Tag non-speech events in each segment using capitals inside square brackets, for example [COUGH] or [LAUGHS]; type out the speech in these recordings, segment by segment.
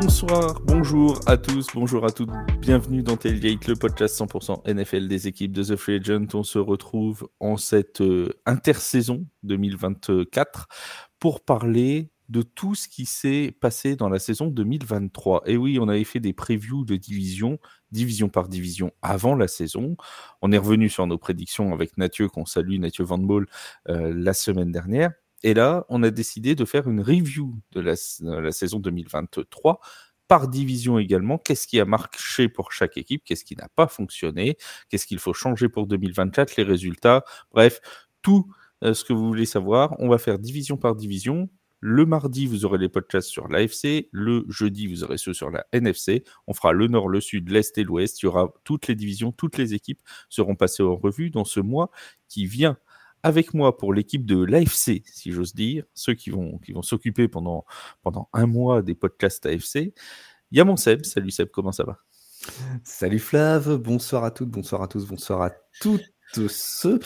Bonsoir, bonjour à tous, bonjour à toutes, bienvenue dans Tailgate, le podcast 100% NFL des équipes de The Free Agent. On se retrouve en cette euh, intersaison 2024 pour parler de tout ce qui s'est passé dans la saison 2023. Et oui, on avait fait des previews de division, division par division, avant la saison. On est revenu sur nos prédictions avec Mathieu, qu'on salue, Mathieu Van Ball, euh, la semaine dernière. Et là, on a décidé de faire une review de la, la saison 2023 par division également. Qu'est-ce qui a marché pour chaque équipe? Qu'est-ce qui n'a pas fonctionné? Qu'est-ce qu'il faut changer pour 2024 Les résultats? Bref, tout euh, ce que vous voulez savoir. On va faire division par division. Le mardi, vous aurez les podcasts sur l'AFC. Le jeudi, vous aurez ceux sur la NFC. On fera le nord, le sud, l'est et l'ouest. Il y aura toutes les divisions, toutes les équipes seront passées en revue dans ce mois qui vient. Avec moi pour l'équipe de l'AFC, si j'ose dire, ceux qui vont, qui vont s'occuper pendant, pendant un mois des podcasts AFC. Il y a mon Seb. Salut Seb, comment ça va? Salut Flav, bonsoir à toutes, bonsoir à tous, bonsoir à toutes ce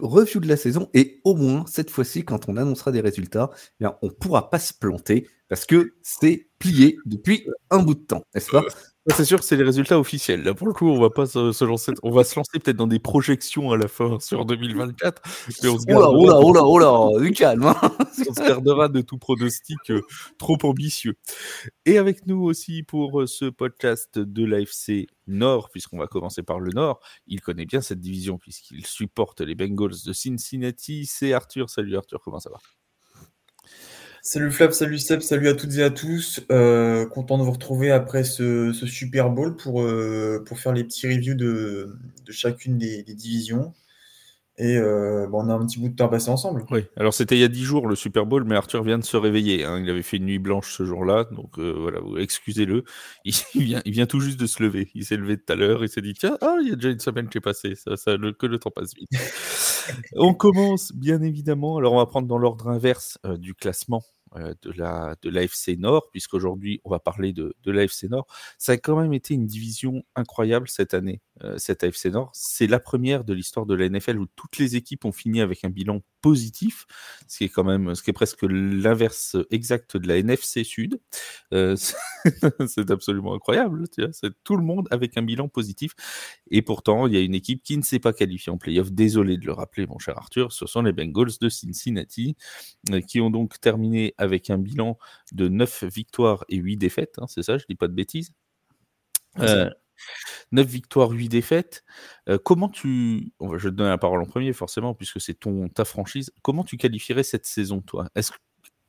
review de la saison. Et au moins cette fois-ci quand on annoncera des résultats, eh bien, on pourra pas se planter parce que c'est plié depuis un bout de temps, n'est-ce pas? C'est sûr, c'est les résultats officiels. Là, pour le coup, on va pas se, lancer. On va se lancer peut-être dans des projections à la fin [LAUGHS] sur 2024. Mais on se oh là, oh là, du calme. Hein. [LAUGHS] on se gardera de tout pronostic euh, trop ambitieux. Et avec nous aussi pour euh, ce podcast de l'AFC Nord, puisqu'on va commencer par le Nord. Il connaît bien cette division puisqu'il supporte les Bengals de Cincinnati. C'est Arthur. Salut Arthur, comment ça va? Salut Flav, salut Seb, salut à toutes et à tous. Euh, content de vous retrouver après ce, Super Bowl pour, euh, pour faire les petits reviews de, chacune des, divisions. Et euh, bon, on a un petit bout de temps passé ensemble. Oui, alors c'était il y a dix jours le Super Bowl, mais Arthur vient de se réveiller. Hein. Il avait fait une nuit blanche ce jour-là, donc voilà, excusez-le. [LAUGHS] Il, vient, il vient tout juste de se lever. Il s'est levé tout à l'heure, il s'est dit tiens, ah, il y a déjà une semaine qui est passée, ça, ça, le, que le temps passe vite. [LAUGHS] on commence bien évidemment. Alors on va prendre dans l'ordre inverse du classement euh, de la de l'AFC Nord, puisqu'aujourd'hui on va parler de, de l'AFC Nord. Ça a quand même été une division incroyable cette année, euh, cette AFC Nord. C'est la première de l'histoire de la NFL où toutes les équipes ont fini avec un bilan positif, ce qui est quand même, ce qui est presque l'inverse exact de la NFC Sud. Euh, [LAUGHS] c'est absolument incroyable. C'est tout le monde avec un bilan positif. Et pourtant, il y a une équipe qui ne s'est pas qualifiée en playoff. Désolé de le rappeler, mon cher Arthur. Ce sont les Bengals de Cincinnati euh, qui ont donc terminé avec un bilan de 9 victoires et 8 défaites. Hein, c'est ça, je dis pas de bêtises? Euh, 9 victoires, 8 défaites. Euh, comment tu. Je te donner la parole en premier, forcément, puisque c'est ton ta franchise. Comment tu qualifierais cette saison, toi? Est-ce que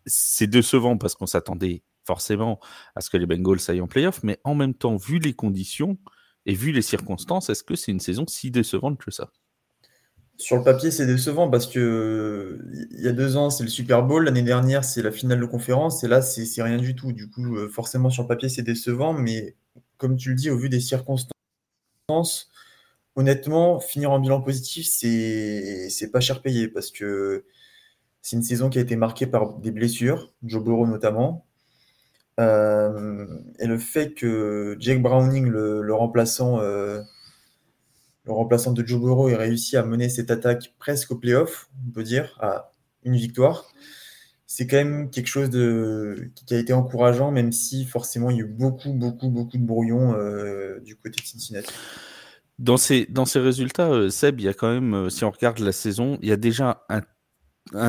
c'est décevant parce qu'on s'attendait forcément à ce que les Bengals aillent en playoff, mais en même temps, vu les conditions et vu les circonstances, est-ce que c'est une saison si décevante que ça? Sur le papier, c'est décevant parce que il y a deux ans, c'est le Super Bowl. L'année dernière, c'est la finale de conférence. Et là, c'est rien du tout. Du coup, euh, forcément, sur le papier, c'est décevant. Mais comme tu le dis, au vu des circonstances, honnêtement, finir en bilan positif, c'est pas cher payé parce que c'est une saison qui a été marquée par des blessures, Joe Burrow notamment. Euh, et le fait que Jake Browning, le, remplaçant, euh, le remplaçant de Joe Burrow, ait réussi à mener cette attaque presque au playoff, on peut dire, à une victoire c'est quand même quelque chose qui a été encourageant, même si forcément il y a eu beaucoup, beaucoup, beaucoup de brouillons euh, du côté de Cincinnati. Dans ces, résultats, euh, Seb, il y a quand même, euh, si on regarde la saison, il y a déjà un,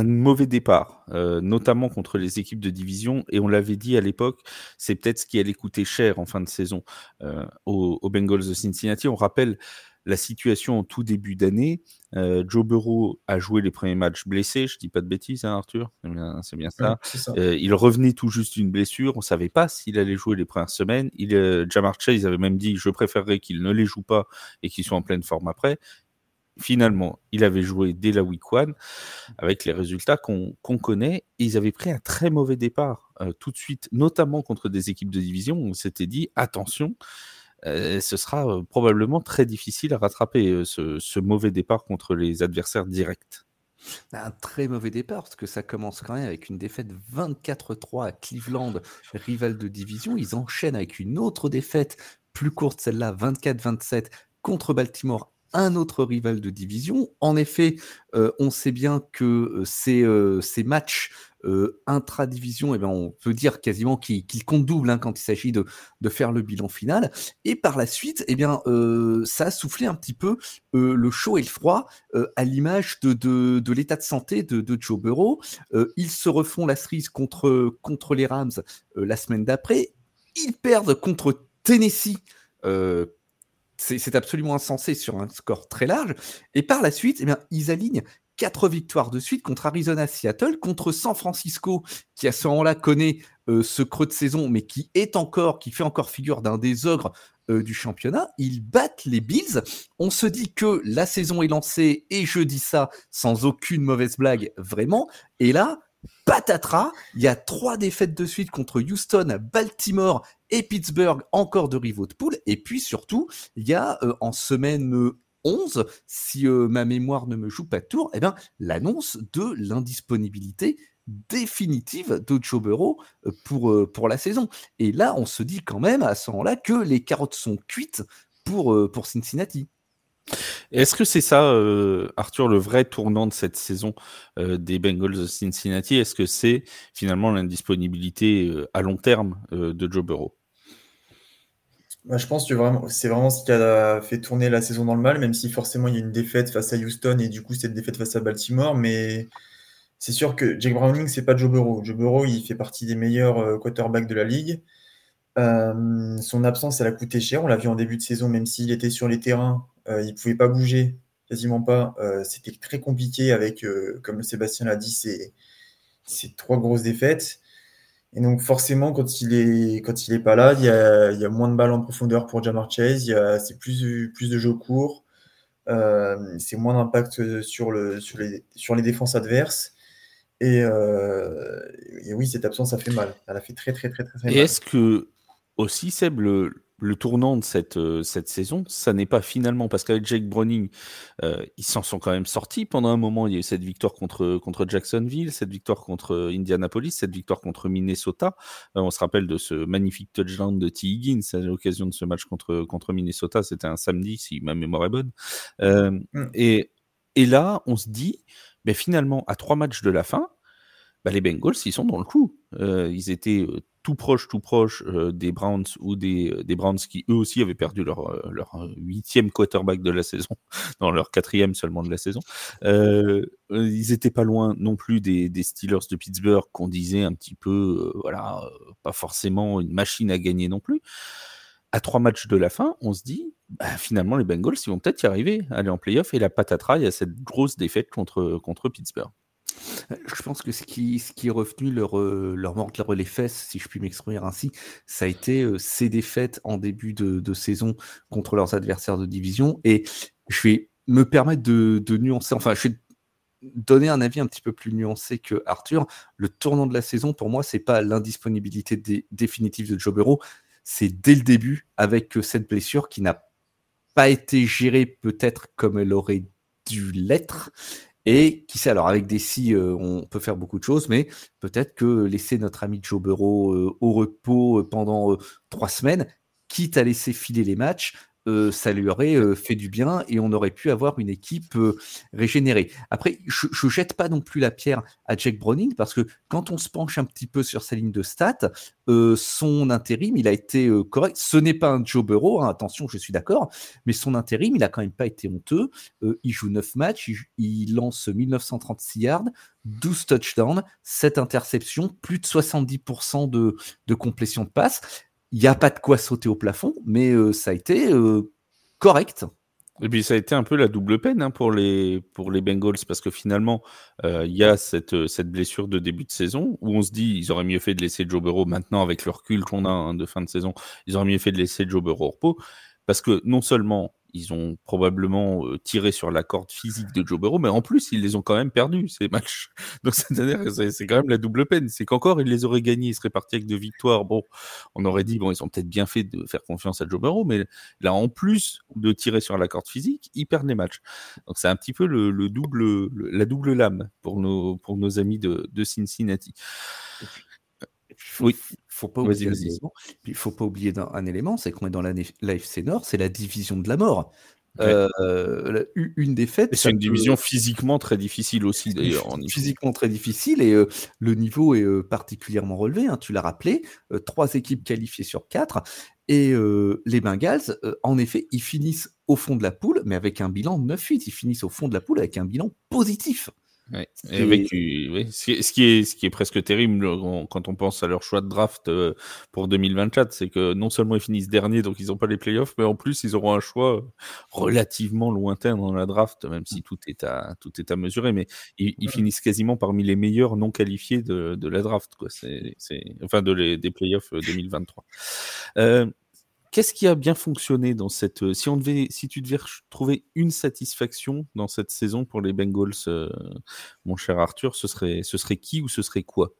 mauvais départ, notamment contre les équipes de division. Et on l'avait dit à l'époque, c'est peut-être ce qui allait coûter cher en fin de saison aux, Bengals de Cincinnati. On rappelle la situation en tout début d'année. Euh, Joe Burrow a joué les premiers matchs blessé, je dis pas de bêtises, hein, Arthur, c'est bien, ça. Euh, il revenait tout juste d'une blessure, on savait pas s'il allait jouer les premières semaines. Il, euh, Jamar Chase avait même dit, je préférerais qu'il ne les joue pas et qu'il soit en pleine forme après. Finalement, il avait joué dès la week one avec les résultats qu'on connaît. ils avaient pris un très mauvais départ tout de suite, notamment contre des équipes de division. On s'était dit attention, euh, ce sera euh, probablement très difficile à rattraper euh, ce, mauvais départ contre les adversaires directs. Un très mauvais départ, parce que ça commence quand même avec une défaite 24-3 à Cleveland, rival de division. Ils enchaînent avec une autre défaite plus courte, celle-là 24-27 contre Baltimore un autre rival de division. En effet, on sait bien que ces matchs euh, intra-division, eh ben, on peut dire quasiment qu'il compte double hein, quand il s'agit de, faire le bilan final. Et par la suite, eh bien, euh, ça a soufflé un petit peu euh, le chaud et le froid à l'image de, l'état de santé de, de Joe Burrow. ils se refont la cerise contre, contre les Rams la semaine d'après. Ils perdent contre Tennessee c'est absolument insensé sur un score très large. Et par la suite, eh bien, ils alignent quatre victoires de suite contre Arizona, Seattle, contre San Francisco, qui à ce moment-là connaît euh, ce creux de saison, mais qui est encore, qui fait encore figure d'un des ogres euh, du championnat. Ils battent les Bills. On se dit que la saison est lancée, et je dis ça sans aucune mauvaise blague, vraiment. Et là, patatras, il y a trois défaites de suite contre Houston, Baltimore et Pittsburgh, encore de rivaux de poule. Et puis surtout, il y a euh, en semaine 11, si euh, ma mémoire ne me joue pas de tour, eh bien, l'annonce de l'indisponibilité définitive de Joe Burrow euh, pour, pour la saison. Et là, on se dit quand même à ce moment-là que les carottes sont cuites pour, pour Cincinnati. Est-ce que c'est ça, euh, Arthur, le vrai tournant de cette saison euh, des Bengals de Cincinnati? Est-ce que c'est finalement l'indisponibilité euh, à long terme de Joe Burrow? Bah, je pense que c'est vraiment ce qui a fait tourner la saison dans le mal, même si forcément il y a une défaite face à Houston et du coup cette défaite face à Baltimore. Mais c'est sûr que Jake Browning, c'est pas Joe Burrow. Joe Burrow, il fait partie des meilleurs quarterbacks de la ligue. son absence, elle a coûté cher. On l'a vu en début de saison, même s'il était sur les terrains, euh, il ne pouvait pas bouger, quasiment pas. Euh, c'était très compliqué avec, euh, comme Sébastien l'a dit, ces, trois grosses défaites. Et donc forcément, quand il est quand il est pas là, il y a, moins de balles en profondeur pour Jamar Chase. C'est plus plus de jeux courts. c'est moins d'impact sur le sur les sur les défenses adverses. Et, oui, cette absence, ça fait mal. Elle a fait très très très très, très mal. Et est-ce que aussi Seb le, le tournant de cette, euh, cette saison, ça n'est pas finalement parce qu'avec Jake Browning, euh, ils s'en sont quand même sortis pendant un moment. Il y a eu cette victoire contre, contre Jacksonville, cette victoire contre Indianapolis, cette victoire contre Minnesota. Euh, on se rappelle de ce magnifique touchdown de T. Higgins à l'occasion de ce match contre, contre Minnesota. C'était un samedi, si ma mémoire est bonne. Mm. et, et là, on se dit, mais finalement, à trois matchs de la fin, bah, les Bengals, ils sont dans le coup. ils étaient tout proche, tout proche euh, des Browns ou des, euh, des, Browns qui eux aussi avaient perdu leur, euh, leur huitième quarterback de la saison, [LAUGHS] dans leur quatrième seulement de la saison. ils étaient pas loin non plus des, des Steelers de Pittsburgh qu'on disait un petit peu, voilà, pas forcément une machine à gagner non plus. À trois matchs de la fin, on se dit, bah, finalement les Bengals, ils vont peut-être y arriver, aller en playoff et la patatras, il y a cette grosse défaite contre, contre Pittsburgh. Je pense que ce qui, est revenu leur, euh, leur les fesses, si je puis m'exprimer ainsi, ça a été euh, ces défaites en début de, saison contre leurs adversaires de division. Et je vais me permettre de, nuancer, enfin, je vais donner un avis un petit peu plus nuancé que Arthur. Le tournant de la saison, pour moi, c'est pas l'indisponibilité définitive de Joe Burrow, c'est dès le début avec euh, cette blessure qui n'a pas été gérée peut-être comme elle aurait dû l'être et qui sait, alors avec des euh, on peut faire beaucoup de choses, mais peut-être que laisser notre ami Joe Burrow euh, au repos euh, pendant trois semaines, quitte à laisser filer les matchs, euh, ça lui aurait euh, fait du bien et on aurait pu avoir une équipe euh, régénérée. Après, je, ne jette pas non plus la pierre à Jack Browning parce que quand on se penche un petit peu sur sa ligne de stats, son intérim, il a été correct. Ce n'est pas un Joe Burrow, hein, attention, je suis d'accord, mais son intérim, il a quand même pas été honteux. il joue 9 matchs, il, lance 1936 yards, 12 touchdowns, 7 interceptions, plus de 70% de, de complétion de passe. Il n'y a pas de quoi sauter au plafond, mais euh, ça a été euh, correct. Et puis ça a été un peu la double peine hein, pour, les, Bengals parce que finalement, euh, il y a cette, cette blessure de début de saison où on se dit ils auraient mieux fait de laisser Joe Burrow maintenant avec le recul qu'on a hein, de fin de saison, ils auraient mieux fait de laisser Joe Burrow au repos parce que non seulement ils ont probablement tiré sur la corde physique de Joe Burrow, mais en plus, ils les ont quand même perdus, ces matchs. [LAUGHS] Donc, c'est quand même la double peine. C'est qu'encore, ils les auraient gagnés, ils seraient partis avec deux victoires. Bon, on aurait dit, bon, ils ont peut-être bien fait de faire confiance à Joe Burrow, mais là, en plus de tirer sur la corde physique, ils perdent les matchs. Donc, c'est un petit peu le, double, la double lame pour nos, amis de Cincinnati. Oui. Faut pas oublier il faut pas oublier un, élément, c'est qu'on est dans l'AFC Nord, c'est la division de la mort. Euh, une défaite. C'est une division physiquement très difficile aussi, d'ailleurs. Physiquement très difficile et euh, le niveau est euh, particulièrement relevé. Hein, tu l'as rappelé, trois équipes qualifiées sur quatre. Et les Bengals, en effet, ils finissent au fond de la poule, mais avec un bilan 9-8. Ils finissent au fond de la poule avec un bilan positif. Ouais. Avec, oui. ce, qui est, ce qui est presque terrible quand on pense à leur choix de draft euh, pour 2024, c'est que non seulement ils finissent dernier, donc ils n'ont pas les playoffs, mais en plus ils auront un choix relativement lointain dans la draft, même si tout est à, tout est à mesurer, mais ils, ils finissent quasiment parmi les meilleurs non qualifiés de, de la draft, quoi. C'est, enfin de les, des playoffs 2023. Euh, Qu'est-ce qui a bien fonctionné dans cette euh, si si tu devais trouver une satisfaction dans cette saison pour les Bengals, euh, mon cher Arthur, ce serait qui ou ce serait quoi?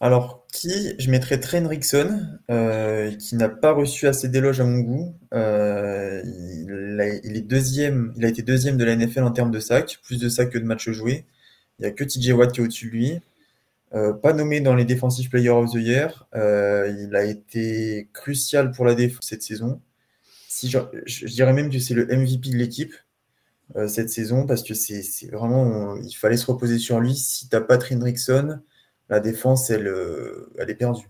Alors qui? Je mettrais Train Rickson, euh, qui n'a pas reçu assez d'éloges à mon goût. il, est deuxième, il a été deuxième de la NFL en termes de sacs, plus de sacs que de matchs joués. Il n'y a que TJ Watt qui est au-dessus de lui. Euh, pas nommé dans les Defensive Player of the Year. Euh, il a été crucial pour la défense cette saison. Si je, dirais même que c'est le MVP de l'équipe euh, cette saison parce que c'est vraiment. il fallait se reposer sur lui. Si tu n'as pas Hendrickson, la défense, elle, elle est perdue,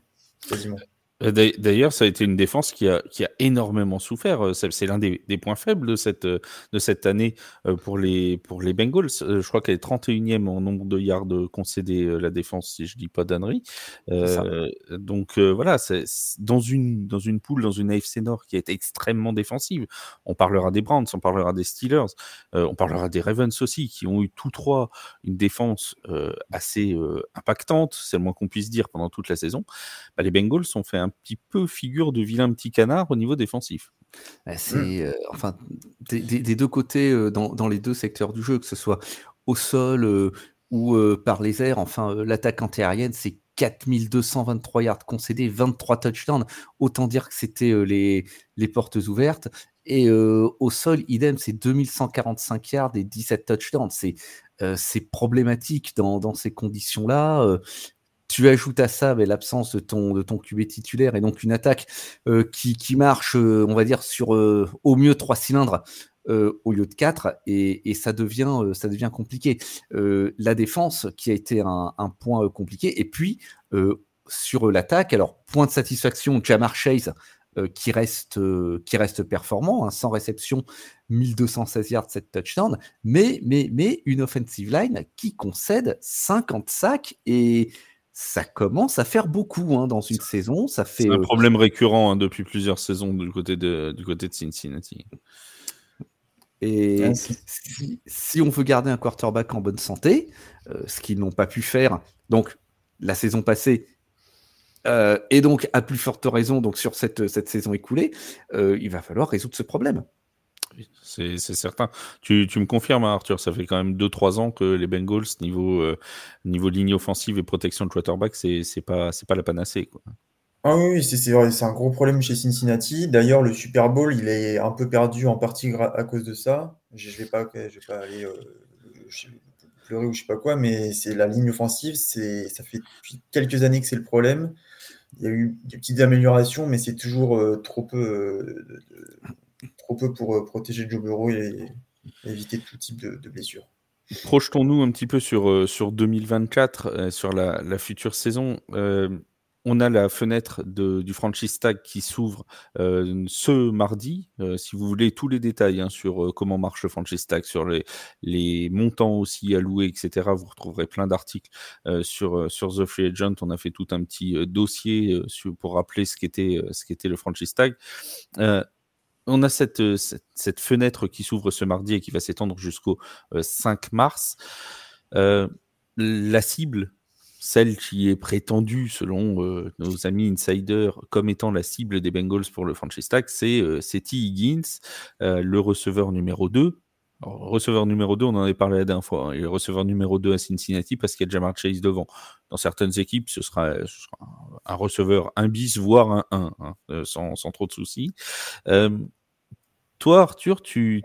quasiment. Euh, d'ailleurs, ça a été une défense qui a, qui a énormément souffert. Euh, c'est l'un des, des, points faibles de cette, euh, de cette année pour les, pour les Bengals. Je crois qu'elle est 31e en nombre de yards concédés, la défense, si je dis pas d'annerie. Euh, donc voilà, c'est dans une, dans une poule, dans une AFC Nord qui été extrêmement défensive. On parlera des Browns, on parlera des Steelers, on parlera des Ravens aussi, qui ont eu tous trois une défense assez impactante, c'est le moins qu'on puisse dire, pendant toute la saison. Bah, les Bengals ont fait un petit peu figure de vilain petit canard au niveau défensif. C'est mmh. euh, enfin des, deux côtés euh, dans, les deux secteurs du jeu, que ce soit au sol euh, ou par les airs. Enfin, l'attaque antiaérienne, c'est 4223 yards concédés, 23 touchdowns. Autant dire que c'était les, les portes ouvertes. Et au sol, idem, c'est 2145 yards et 17 touchdowns. C'est c'est problématique dans, dans ces conditions-là. Tu ajoutes à ça l'absence de ton, de ton QB titulaire et donc une attaque euh, qui, qui, marche, euh, on va dire, sur euh, au mieux trois cylindres au lieu de quatre et, ça, devient, ça devient compliqué. la défense qui a été un, un point compliqué et puis sur l'attaque, alors point de satisfaction, Jamar Chase qui, reste, qui reste performant, hein, sans réception, 1216 yards, 7 touchdowns, mais, mais, mais une offensive line qui concède 50 sacs et ça commence à faire beaucoup hein, dans une saison. Ça fait un euh, problème récurrent hein, depuis plusieurs saisons du côté de, du côté de Cincinnati. Et si, on veut garder un quarterback en bonne santé, euh, ce qu'ils n'ont pas pu faire, donc la saison passée, euh, et donc à plus forte raison donc sur cette, cette saison écoulée, il va falloir résoudre ce problème c'est certain. Tu, me confirmes, hein, Arthur, ça fait quand même 2-3 ans que les Bengals, niveau, euh, niveau ligne offensive et protection de quarterback, c'est pas, pas la panacée. Quoi. Ah oui, c'est c'est un gros problème chez Cincinnati. D'ailleurs, le Super Bowl, il est un peu perdu en partie à cause de ça. Je ne vais, pas, je vais pas aller euh, pleurer ou je sais pas quoi, mais c'est la ligne offensive. Ça fait quelques années que c'est le problème. Il y a eu des petites améliorations, mais c'est toujours euh, trop peu trop peu pour euh, protéger Joe Burrow et, éviter tout type de, blessures. Projetons-nous un petit peu sur, euh, sur 2024, euh, sur la, future saison. on a la fenêtre du franchise tag qui s'ouvre ce mardi. si vous voulez tous les détails hein, sur comment marche le franchise tag, sur les, les montants aussi alloués, etc., vous retrouverez plein d'articles sur, sur The Free Agent. On a fait tout un petit dossier pour rappeler ce qu'était ce qu'était le franchise tag on a euh, cette, fenêtre qui s'ouvre ce mardi et qui va s'étendre jusqu'au 5 euh, mars. Euh, la cible, celle qui est prétendue selon nos amis insiders comme étant la cible des Bengals pour le franchise tag, c'est T. Higgins, le receveur numéro 2, receveur numéro 2, on en avait parlé la dernière fois. Hein, le receveur numéro 2 à Cincinnati parce qu'il y a Jamar Chase devant. Dans certaines équipes, ce sera, un receveur un bis, voire un 1, hein, euh, sans, trop de soucis. Euh, toi, Arthur, tu,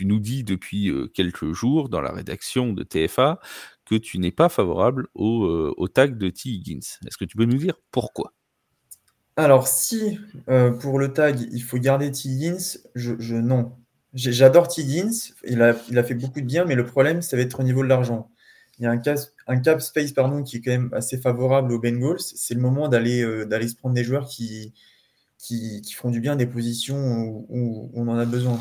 nous dis depuis euh, quelques jours dans la rédaction de TFA que tu n'es pas favorable au, au tag de T. Higgins. Est-ce que tu peux nous dire pourquoi? Alors, si pour le tag, il faut garder Tiggins, je, je non. J'adore Tiggins, il a, fait beaucoup de bien, mais le problème, ça va être au niveau de l'argent. Il y a un, cap, space pardon, qui est quand même assez favorable aux Bengals. C'est le moment d'aller d'aller se prendre des joueurs qui, qui, qui, font du bien des positions où, on en a besoin.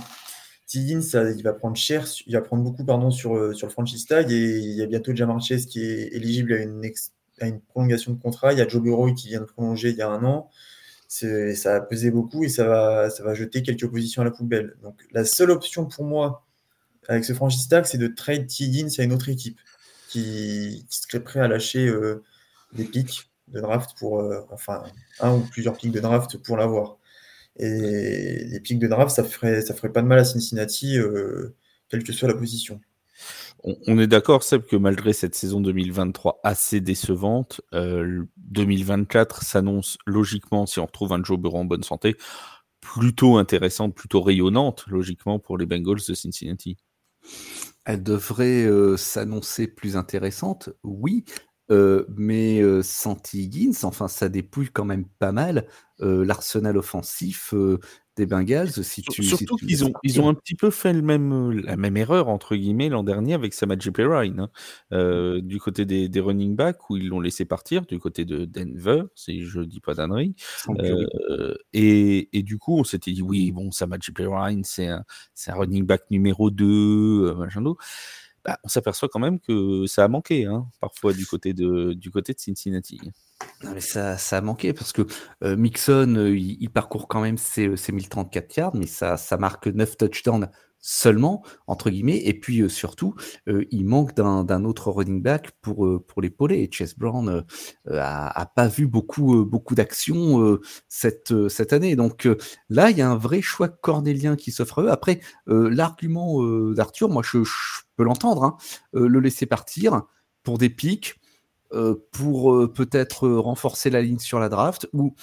Tiggins, il va prendre cher, il va prendre beaucoup pardon, sur, sur le franchise tag il y a bientôt Jamar Chase qui est éligible à une, à une prolongation de contrat. Il y a Joe Burrow qui vient de prolonger il y a un an ça a pesé beaucoup et ça va, ça va jeter quelques positions à la poubelle. Donc la seule option pour moi avec ce franchise c'est de trade Tiggins à une autre équipe qui, serait prêt à lâcher euh, des pics de draft pour, euh, enfin, un ou plusieurs pics de draft pour l'avoir. Et les pics de draft, ça ferait, ça ferait pas de mal à Cincinnati, euh, quelle que soit la position on, est d'accord, Seb, que malgré cette saison 2023 assez décevante, 2024 euh, s'annonce logiquement, si on retrouve un Joe Burrow en bonne santé, plutôt intéressante, plutôt rayonnante, logiquement, pour les Bengals de Cincinnati. Elle devrait euh, s'annoncer plus intéressante, oui, euh, mais sans Higgins, enfin, ça dépouille quand même pas mal l'arsenal offensif des Bengals. Si tu, Surtout qu'ils ont, ils ont un petit peu fait le même, la même erreur, entre guillemets, l'an dernier avec Samaje Perrine, hein. euh, du côté des, des, running backs, où ils l'ont laissé partir, du côté de Denver, si je dis pas d'annerie. Euh, et, et, du coup, on s'était dit, oui, bon, Samaje Perrine, c'est un, un running back numéro 2, euh, machin bah, on s'aperçoit quand même que ça a manqué, hein, parfois, du côté de, Cincinnati. mais ça, ça a manqué parce que euh, Mixon, euh, il, parcourt quand même ses, ses 1034 yards, mais ça, ça marque 9 touchdowns seulement, entre guillemets, et puis euh, surtout, euh, il manque d'un autre running back pour, euh, pour l'épauler. Et Chase Brown a, pas vu beaucoup, beaucoup d'actions cette, cette année. Donc là, il y a un vrai choix cornélien qui s'offre à eux. Après, l'argument d'Arthur, moi, je, peux l'entendre, hein, le laisser partir pour des pics, pour peut-être renforcer la ligne sur la draft, ou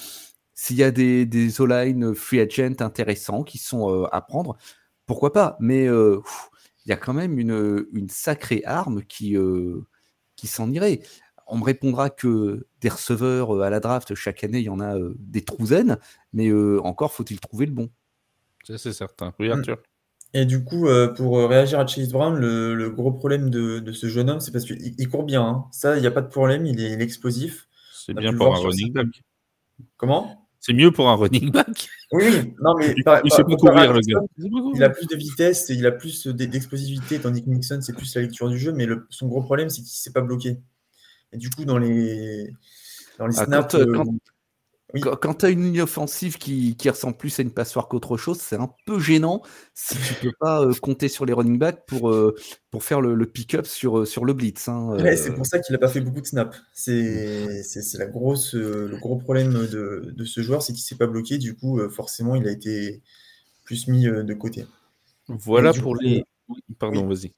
s'il y a des, des O-line free agent intéressants qui sont à prendre, pourquoi pas Mais il y a quand même une, une sacrée arme qui, qui s'en irait. On me répondra que des receveurs à la draft, chaque année, il y en a des trousaines, mais encore faut-il trouver le bon. C'est certain. Oui. Arthur. Et du coup, pour réagir à Chase Brown, le, gros problème de, ce jeune homme, c'est parce qu'il il court bien. Hein. Ça, il n'y a pas de problème, il est, explosif. C'est bien pour un running back. Comment? C'est mieux pour un running back. Oui, non, mais il, pas, courir, le gars. il a plus de vitesse, il a plus d'explosivité, tandis que Nixon, c'est plus la lecture du jeu. Mais le, son gros problème, c'est qu'il ne s'est pas bloqué. Et du coup, dans les, dans les ah, snaps. Euh, quand, tu as une ligne offensive qui, ressemble plus à une passoire qu'autre chose, c'est un peu gênant si tu peux pas euh, compter sur les running backs pour, euh, pour faire le, pick-up sur, euh, sur le blitz. Hein, c'est pour ça qu'il n'a pas fait beaucoup de snaps. C'est la grosse, le gros problème de, ce joueur, c'est qu'il ne s'est pas bloqué. Du coup, forcément, il a été plus mis de côté. Voilà pour les. Pardon, vas-y.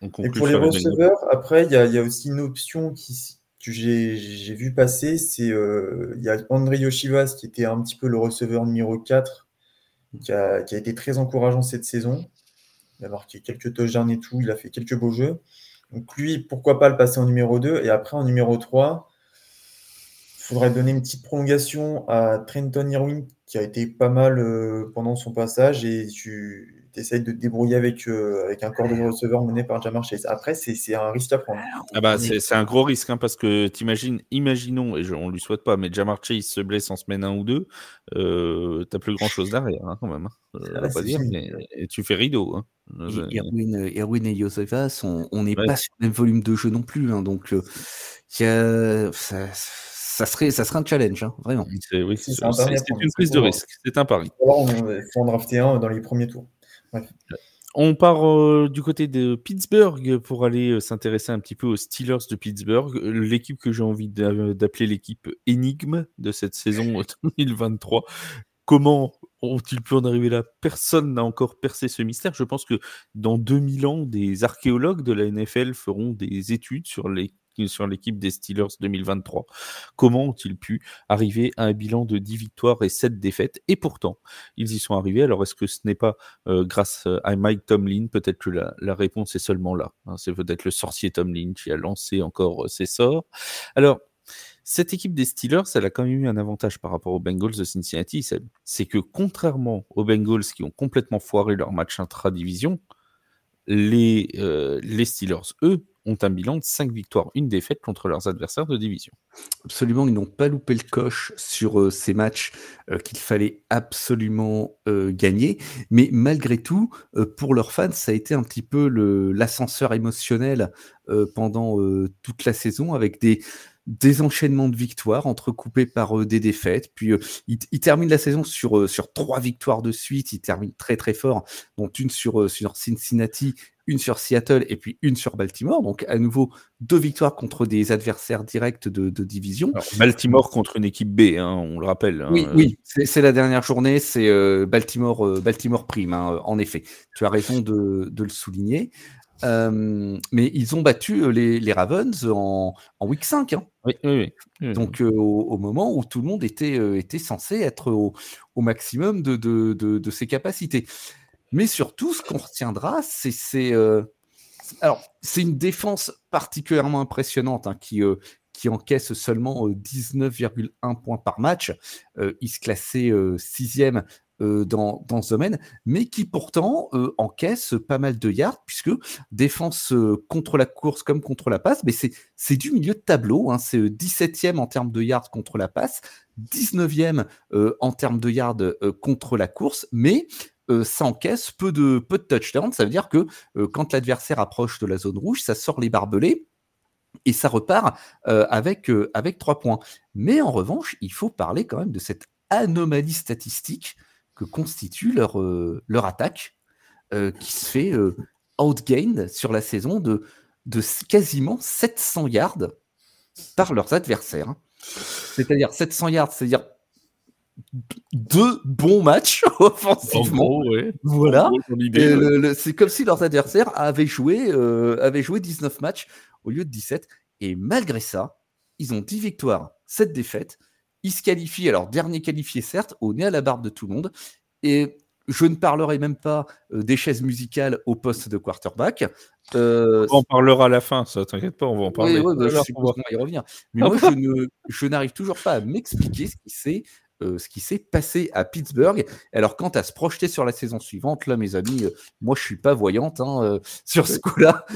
Et pour les receveurs, après, il y, y, a aussi une option qui j'ai vu passer, c'est euh, il y a André Yoshivas qui était un petit peu le receveur numéro 4, qui a, été très encourageant cette saison. Il a marqué quelques touchdowns et tout, il a fait quelques beaux jeux. Donc lui, pourquoi pas le passer en numéro 2 Et après, en numéro 3, il faudrait donner une petite prolongation à Trenton Irwin, qui a été pas mal euh, pendant son passage. Et tu, tu de te débrouiller avec, euh, avec un corps de receveur mené par Jamar Chase. Après, c'est un risque à prendre. Ah bah, c'est un gros risque hein, parce que t'imagines, imaginons, et on ne lui souhaite pas, mais Jamar Chase se blesse en semaine 1 ou 2, euh, t'as plus grand chose derrière hein, quand même. Hein. Euh, ah, pas dire, mais, et tu fais rideau. Hein. Erwin, et Josefas, on n'est pas sur le même volume de jeu non plus. Hein, donc, ça, ça, serait, ça serait un challenge, vraiment. C'est oui, une prise de risque. C'est un pari. On faut en drafter un dans les premiers tours. On part euh, du côté de Pittsburgh pour aller euh, s'intéresser un petit peu aux Steelers de Pittsburgh, l'équipe que j'ai envie d'appeler l'équipe énigme de cette saison [LAUGHS] 2023. Comment ont-ils pu en arriver là? Personne n'a encore percé ce mystère. Je pense que dans 2000 ans, des archéologues de la NFL feront des études sur les sur l'équipe des Steelers 2023. Comment ont-ils pu arriver à un bilan de 10 victoires et 7 défaites? Et pourtant, ils y sont arrivés. Alors, est-ce que ce n'est pas euh, grâce à Mike Tomlin? Peut-être que la, réponse est seulement là. Hein. C'est peut-être le sorcier Tomlin qui a lancé encore euh, ses sorts. Alors, Cette équipe des Steelers, elle a quand même eu un avantage par rapport aux Bengals de Cincinnati, c'est que contrairement aux Bengals qui ont complètement foiré leur match intra-division, les, euh, les Steelers, eux, ont un bilan de 5 victoires, une défaite contre leurs adversaires de division. Absolument, ils n'ont pas loupé le coche sur euh, ces matchs euh, qu'il fallait absolument euh, gagner. Mais malgré tout, pour leurs fans, ça a été un petit peu l'ascenseur émotionnel pendant toute la saison avec des, des enchaînements de victoires entrecoupés par des défaites. Puis ils il, termine la saison sur, sur trois victoires de suite. Il termine très très fort, dont une sur, sur Cincinnati une sur Seattle et puis une sur Baltimore. Donc à nouveau deux victoires contre des adversaires directs de, division. Baltimore contre une équipe B, hein, on le rappelle. Hein, oui, oui, c'est la dernière journée, c'est euh, Baltimore, euh, Baltimore prime, hein, en effet. Tu as raison de, le souligner. Euh, mais ils ont battu les, Ravens en, week 5. Oui, oui, oui. Donc au, moment où tout le monde était, était censé être au, maximum de, de ses capacités. Mais surtout, ce qu'on retiendra, c'est euh, alors c'est une défense particulièrement impressionnante hein, qui euh, qui encaisse seulement 19,1 euh, points par match. il se classait sixième dans, dans, ce domaine, mais qui pourtant encaisse pas mal de yards, puisque défense contre la course comme contre la passe, mais c'est du milieu de tableau, hein, c'est 17e en termes de yards contre la passe, 19e en termes de yards contre la course, mais euh, ça encaisse peu de, peu de touchdowns. Ça veut dire que euh, quand l'adversaire approche de la zone rouge, ça sort les barbelés et ça repart euh, avec, avec 3 points. Mais en revanche, il faut parler quand même de cette anomalie statistique que constitue leur, leur attaque, qui se fait outgain sur la saison de, de quasiment 700 yards par leurs adversaires. C'est-à-dire 700 yards, c'est-à-dire deux bons matchs offensivement. Voilà. C'est comme si leurs adversaires avaient joué, euh, avaient joué 19 matchs au lieu de 17. Et malgré ça, ils ont 10 victoires, 7 défaites. Ils se qualifient, alors dernier qualifié certes, au nez à la barbe de tout le monde. Et je ne parlerai même pas euh, des chaises musicales au poste de quarterback. Euh, on en parlera à la fin, ça t'inquiète pas, on va en parler. Oui, bah, je y revient. [LAUGHS] Mais moi, je n'arrive toujours pas à m'expliquer ce qui s'est euh, ce qui s'est passé à Pittsburgh. Alors, quant à se projeter sur la saison suivante, là, mes amis, euh, moi, je suis pas voyante hein, euh, [LAUGHS] sur ce coup-là.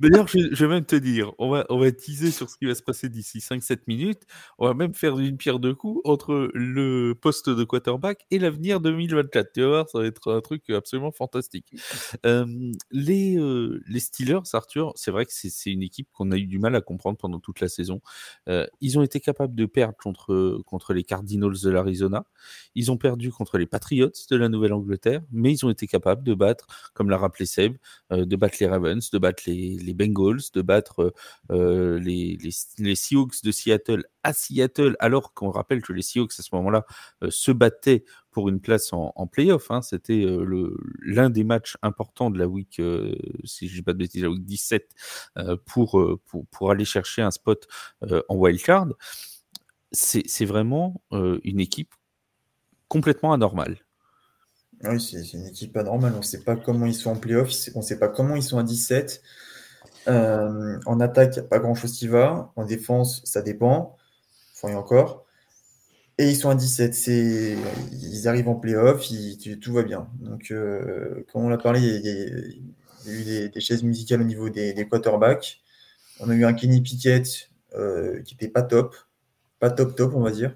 D'ailleurs, je, vais même te dire, on va, on va teaser sur ce qui va se passer d'ici 5-7 minutes. On va même faire une pierre de coups entre le poste de quarterback et l'avenir 2024. Tu vas voir, ça va être un truc absolument fantastique. les, les Steelers, Arthur, c'est vrai que c'est une équipe qu'on a eu du mal à comprendre pendant toute la saison. ils ont été capables de perdre contre, contre les Cardinals de l'Arizona. Ils ont perdu contre les Patriots de la Nouvelle-Angleterre, mais ils ont été capables de battre, comme l'a rappelé Seb, euh, de battre les Ravens, de battre les, Bengals, de battre euh, les, Seahawks de Seattle à Seattle, alors qu'on rappelle que les Seahawks à ce moment-là euh, se battaient pour une place en, en playoff. Hein. C'était l'un des matchs importants de la week, si je pas de bêtises, la week 17, pour, pour, pour, aller chercher un spot en wildcard c'est vraiment une équipe complètement anormale. Oui, c'est une équipe anormale. On ne sait pas comment ils sont en playoff, on ne sait pas comment ils sont à 17. en attaque, il pas grand-chose qui va. En défense, ça dépend. Enfin, et encore. Et ils sont à 17. Ils arrivent en playoff, tout va bien. Donc, comme on l'a parlé, il y, a, eu des, chaises musicales au niveau des, quarterbacks. On a eu un Kenny Pickett qui n'était pas top pas top top, on va dire.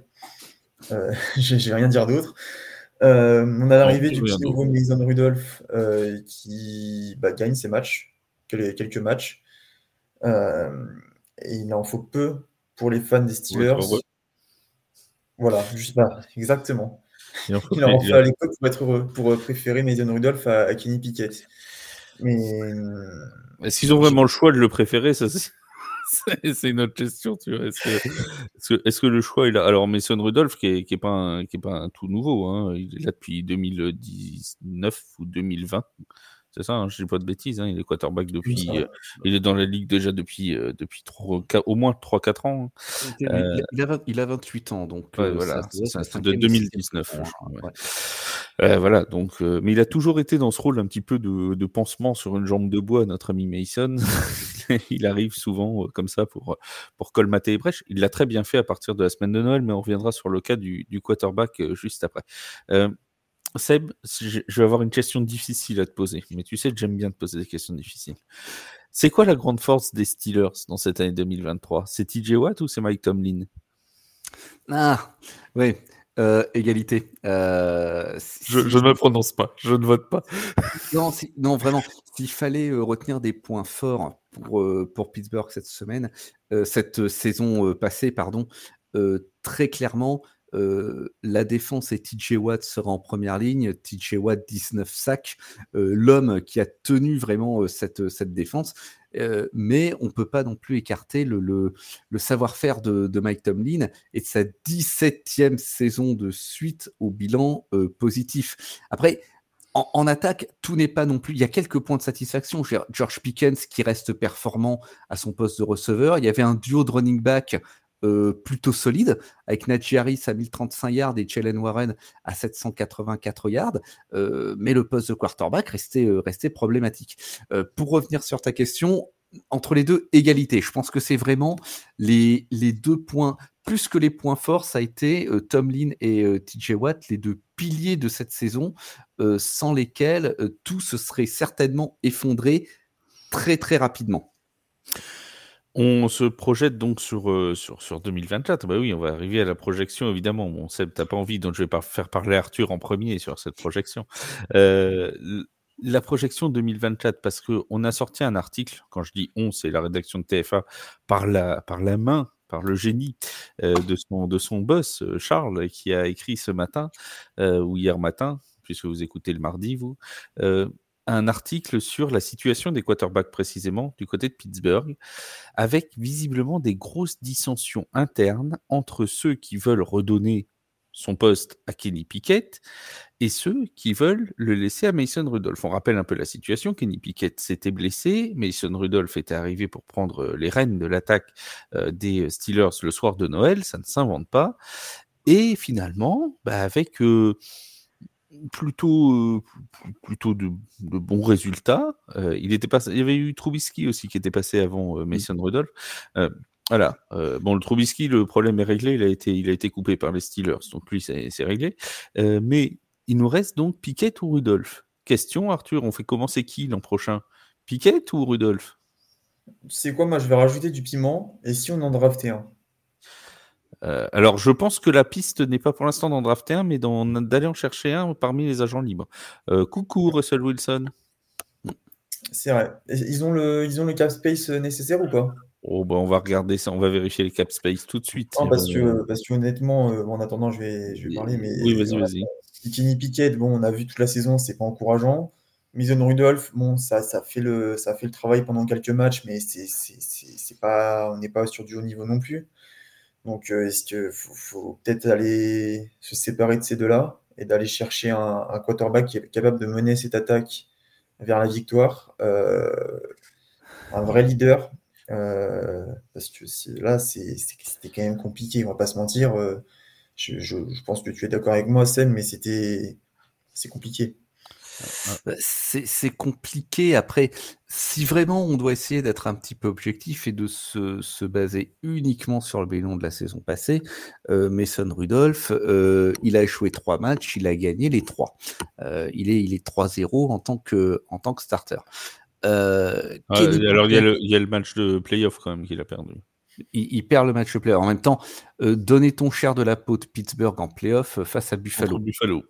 Euh, [LAUGHS] J'ai rien dire d'autre. Euh, on a l'arrivée du petit nouveau Mason Rudolph euh, qui bah, gagne ses matchs, quelques matchs. Et il en faut peu pour les fans des Steelers. Voilà, juste pas, exactement. Il en, faut à l'époque pour être heureux, pour préférer Mason Rudolph à, Kenny Pickett. Mais. Est-ce qu'ils ont vraiment le choix de le préférer ça, c'est une autre question, tu vois. Est-ce que, [LAUGHS] le choix est là Alors, Mason Rudolph, qui est, pas un, qui est pas un tout nouveau, hein, il est là depuis 2019 ou 2020, C'est ça, hein, je dis pas de bêtises. Hein, il est quarterback depuis. Euh, il est dans la ligue déjà depuis, euh, depuis au moins 3-4 ans. Hein. Il, a, il, a, 28 ans, donc voilà, c'est de 2019. Voilà, donc, mais il a toujours été dans ce rôle un petit peu de, pansement sur une jambe de bois, notre ami Mason. [LAUGHS] il arrive souvent comme ça pour, pour colmater les brèches. Il l'a très bien fait à partir de la semaine de Noël, mais on reviendra sur le cas du, du quarterback juste après. Seb, je vais avoir une question difficile à te poser, mais tu sais que j'aime bien te poser des questions difficiles. C'est quoi la grande force des Steelers dans cette année 2023 C'est TJ Watt ou c'est Mike Tomlin? Ah, oui, euh, égalité. Euh, je, ne me prononce pas, je ne vote pas. [LAUGHS] non, non, vraiment, s'il fallait euh, retenir des points forts pour, pour Pittsburgh cette semaine, cette saison passée, pardon, très clairement, la défense et TJ Watt sera en première ligne. TJ Watt, 19 sacs. L'homme qui a tenu vraiment cette, cette défense. Mais on ne peut pas non plus écarter le, savoir-faire de, Mike Tomlin et de sa 17e saison de suite au bilan positif. Après, en, en, attaque, tout n'est pas non plus. Il y a quelques points de satisfaction. George Pickens qui reste performant à son poste de receveur. Il y avait un duo de running back euh, plutôt solide, avec Najee Harris à 1035 yards et Jalen Warren à 784 yards, euh, mais le poste de quarterback restait, euh, restait problématique. pour revenir sur ta question, entre les deux, égalité. Je pense que c'est vraiment les, les deux points, plus que les points forts, ça a été Tomlin et TJ Watt, les deux piliers de cette saison, sans lesquels tout se serait certainement effondré très très rapidement. On se projette donc sur, euh, sur, sur 2024. Bah oui, on va arriver à la projection, évidemment. Bon, Seb, t'as pas envie, donc je vais pas faire parler Arthur en premier sur cette projection. Euh, la projection 2024, parce qu'on a sorti un article, quand je dis on, c'est la rédaction de TFA, par la, par la main, par le génie euh, de, son, de son boss, Charles, qui a écrit ce matin, ou hier matin, puisque vous écoutez le mardi, vous, un article sur la situation des quarterbacks précisément du côté de Pittsburgh, avec visiblement des grosses dissensions internes entre ceux qui veulent redonner son poste à Kenny Pickett et ceux qui veulent le laisser à Mason Rudolph. On rappelle un peu la situation. Kenny Pickett s'était blessé. Mason Rudolph était arrivé pour prendre les rênes de l'attaque euh, des Steelers le soir de Noël. Ça ne s'invente pas. Et finalement, bah, avec euh, plutôt, plutôt de, bons résultats. il, était il y avait eu Trubisky aussi qui était passé avant Mason Rudolph. voilà. bon, le Trubisky, le problème est réglé. Il a été, il a été coupé par les Steelers, donc lui, c'est réglé. mais il nous reste donc Piquet ou Rudolph? Question, Arthur, on fait commencer qui l'an prochain? Piquet ou Rudolph? C'est quoi? Moi, je vais rajouter du piment. Et si on en draftait un? Euh, alors, je pense que la piste n'est pas pour l'instant d'en drafter un, mais d'aller en chercher un parmi les agents libres. Euh, coucou, Russell Wilson. C'est vrai. Ils ont, le, ils ont le cap space nécessaire ou pas? Oh, bah, on va regarder ça, on va vérifier les cap space tout de suite. parce, que, parce que honnêtement, euh, en attendant, je vais, je vais parler. Mais, oui, vas-y, vas-y. Kenny Pickett, bon, on a vu toute la saison, c'est pas encourageant. Mason Rudolph, bon, ça, ça, fait le, ça fait le travail pendant quelques matchs, mais c'est pas, on n'est pas sur du haut niveau non plus. Donc, euh, est-ce qu'il faut, peut-être aller se séparer de ces deux-là et d'aller chercher un, quarterback qui est capable de mener cette attaque vers la victoire, euh, un vrai leader, euh, parce que là, c'était quand même compliqué, on va pas se mentir. Je, pense que tu es d'accord avec moi, Sam, mais c'était c'est compliqué. Bah, c'est compliqué. Après, si vraiment on doit essayer d'être un petit peu objectif et de se, baser uniquement sur le bilan de la saison passée, euh, Mason Rudolph, euh, il a échoué trois matchs, il a gagné les trois. Euh, il est, il est 3-0 en tant que, en tant que starter. alors il y, a le, il y, a le, match de playoff quand même qu'il a perdu. Il, perd le match de playoff. En même temps, donner ton cher de la peau de Pittsburgh en playoff face à Buffalo. Buffalo.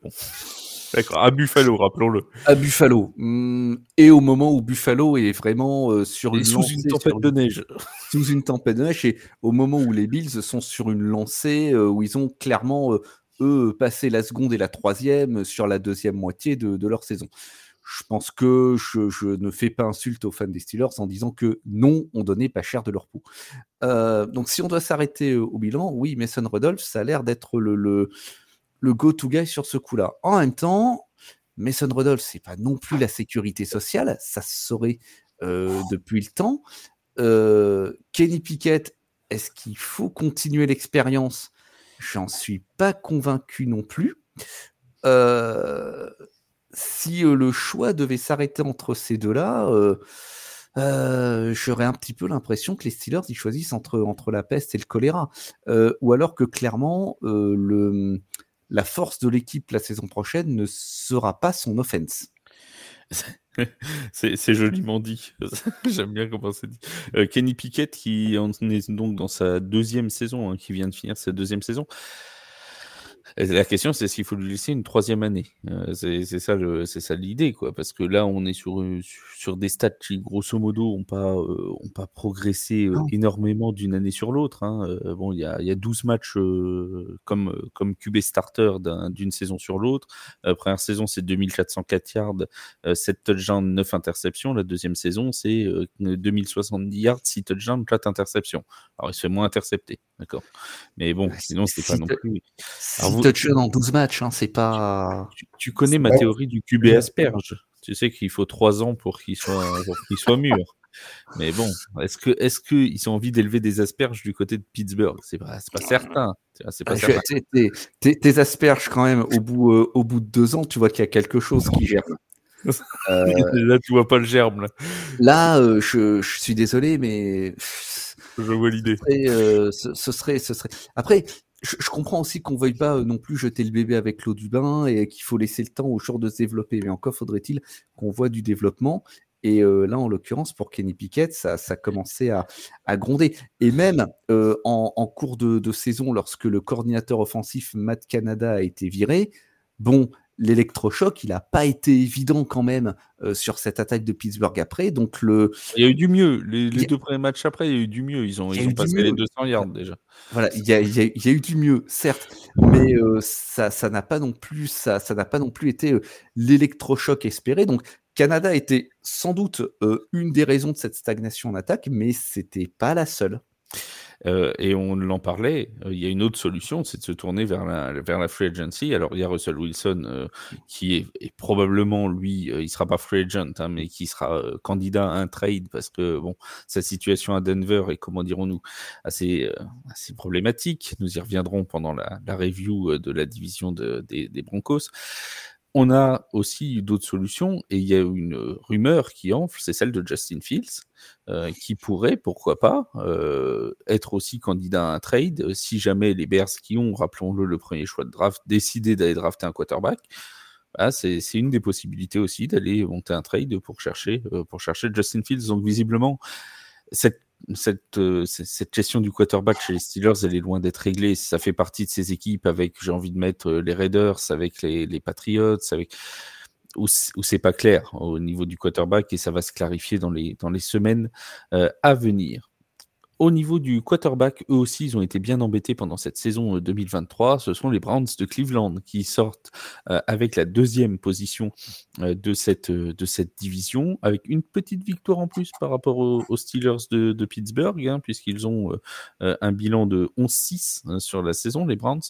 D'accord, à Buffalo, rappelons-le. À Buffalo. Hmm, et au moment où Buffalo est vraiment euh, sur une sous une tempête de neige. [LAUGHS] Sous une tempête de neige, et au moment où les Bills sont sur une lancée euh, où ils ont clairement, euh, eux, passé la seconde et la troisième sur la deuxième moitié de, leur saison. Je pense que je, ne fais pas insulte aux fans des Steelers en disant que non, on donnait pas cher de leur peau. donc si on doit s'arrêter au bilan, oui, Mason Rudolph, ça a l'air d'être le le go-to guy sur ce coup-là. En même temps, Mason Rudolph, c'est pas non plus la sécurité sociale, ça se saurait depuis le temps. Kenny Pickett, est-ce qu'il faut continuer l'expérience? J'en suis pas convaincu non plus. si le choix devait s'arrêter entre ces deux-là, j'aurais un petit peu l'impression que les Steelers ils choisissent entre, entre la peste et le choléra. ou alors que clairement, le, la force de l'équipe la saison prochaine ne sera pas son offense. [LAUGHS] c'est joliment dit. [LAUGHS] J'aime bien comment c'est dit. Euh, Kenny Pickett qui en est donc dans sa deuxième saison, hein, qui vient de finir sa deuxième saison. La question, c'est s'il faut lui laisser une troisième année? Euh, c'est ça, c'est ça l'idée, quoi. Parce que là, on est sur, euh, sur des stats qui, grosso modo, n'ont pas, euh, ont pas progressé énormément d'une année sur l'autre. Hein. bon, il y a, y a 12 matchs comme, comme QB starter d'une saison sur l'autre. première saison, c'est 2404 yards, 7 touchdowns, 9 interceptions. La deuxième saison, c'est 2070 yards, 6 touchdowns, 4 interceptions. Alors, il se fait moins intercepter, d'accord. Mais bon, sinon, c'est pas non plus touchdowns en 12 matchs, hein, c'est pas. Tu, connais ma théorie du QB asperge. Tu sais qu'il faut 3 ans pour qu'il soit, qu soit mûr. Mais bon, est-ce que est-ce qu'ils ont envie d'élever des asperges du côté de Pittsburgh? C'est pas, pas certain. C'est pas ah, certain. Tes, asperges quand même au bout euh, au bout de deux ans, tu vois qu'il y a quelque chose qui germe. [LAUGHS] Euh, là, tu vois pas le germe. Là, là euh, je, je, suis désolé, mais je vois l'idée. Ce, ce, serait, ce serait. Après, je, comprends aussi qu'on veuille pas euh, non plus jeter le bébé avec l'eau du bain et qu'il faut laisser le temps au jour de se développer. Mais encore faudrait-il qu'on voit du développement. Et euh, là, en l'occurrence, pour Kenny Pickett, ça, ça commençait à, gronder. Et même euh, en, cours de, saison, lorsque le coordinateur offensif Matt Canada a été viré, bon, l'électrochoc, il n'a pas été évident quand même euh, sur cette attaque de Pittsburgh après. Donc le... Il y a eu du mieux. Les, deux premiers matchs après, il y a eu du mieux. Ils ont, ils ont passé les 200 yards déjà. Voilà, il y a, il y a, il y a eu du mieux, certes, mais euh, ça, ça n'a pas non plus, ça, ça n'a pas non plus été euh, l'électrochoc espéré. Donc Canada était sans doute une des raisons de cette stagnation en attaque, mais c'était pas la seule. Euh, et on l'en parlait, euh, il y a une autre solution, c'est de se tourner vers la, vers la free agency. Alors, il y a Russell Wilson euh, qui est, probablement, lui, il sera pas free agent, hein, mais qui sera candidat à un trade parce que, bon, sa situation à Denver est, comment dirons-nous, assez, assez problématique. Nous y reviendrons pendant la, la review de la division de, des, des Broncos. On a aussi d'autres solutions et il y a une rumeur qui enfle, c'est celle de Justin Fields, euh, qui pourrait, pourquoi pas, euh, être aussi candidat à un trade si jamais les Bears qui ont, rappelons-le, le premier choix de draft, décidé d'aller drafter un quarterback. Bah, c'est une des possibilités aussi d'aller monter un trade pour chercher, euh, pour chercher Justin Fields. Donc visiblement, cette cette, euh, cette gestion du quarterback chez les Steelers, elle est loin d'être réglée. Ça fait partie de ces équipes avec, j'ai envie de mettre euh, les Raiders, avec les, les Patriots, avec où, c'est pas clair au niveau du quarterback et ça va se clarifier dans les, dans les semaines euh, à venir. Au niveau du quarterback, eux aussi, ils ont été bien embêtés pendant cette saison 2023. Euh, Ce sont les Browns de Cleveland qui sortent euh, avec la deuxième position euh, de, cette, de cette division, avec une petite victoire en plus par rapport aux, Steelers de, Pittsburgh, hein, puisqu'ils ont un bilan de 11-6 hein, sur la saison, les Browns.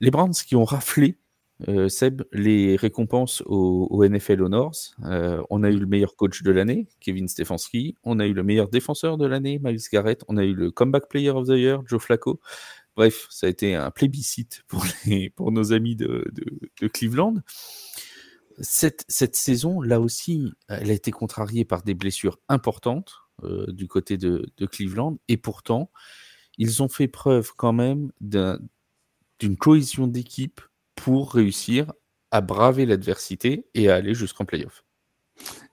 Les Browns qui ont raflé euh, Seb, les récompenses au, NFL Honors. Euh, on a eu le meilleur coach de l'année, Kevin Stefanski. On a eu le meilleur défenseur de l'année, Miles Garrett. On a eu le Comeback Player of the Year, Joe Flacco. Bref, ça a été un plébiscite [LAUGHS] pour, nos amis de, Cleveland. Cette, saison, là aussi, elle a été contrariée par des blessures importantes euh, du côté de, Cleveland. Et pourtant, ils ont fait preuve quand même d'une cohésion d'équipe pour réussir à braver l'adversité et à aller jusqu'en playoff.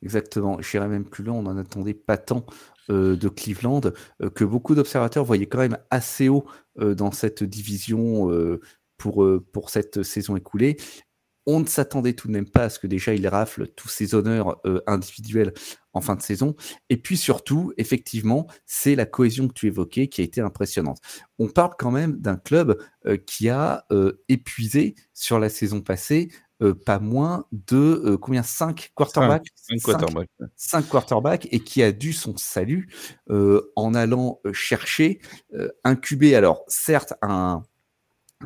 Exactement. J'irais même plus loin, on n'en attendait pas tant euh, de Cleveland, euh, que beaucoup d'observateurs voyaient quand même assez haut euh, dans cette division pour, pour cette saison écoulée. On ne s'attendait tout de même pas à ce que déjà il rafle tous ses honneurs individuels en fin de saison. Et puis surtout, effectivement, c'est la cohésion que tu évoquais qui a été impressionnante. On parle quand même d'un club euh, qui a euh, épuisé sur la saison passée euh, pas moins de combien? 5 quarterbacks? 5 quarterbacks. et qui a dû son salut en allant chercher, incuber, alors certes, un,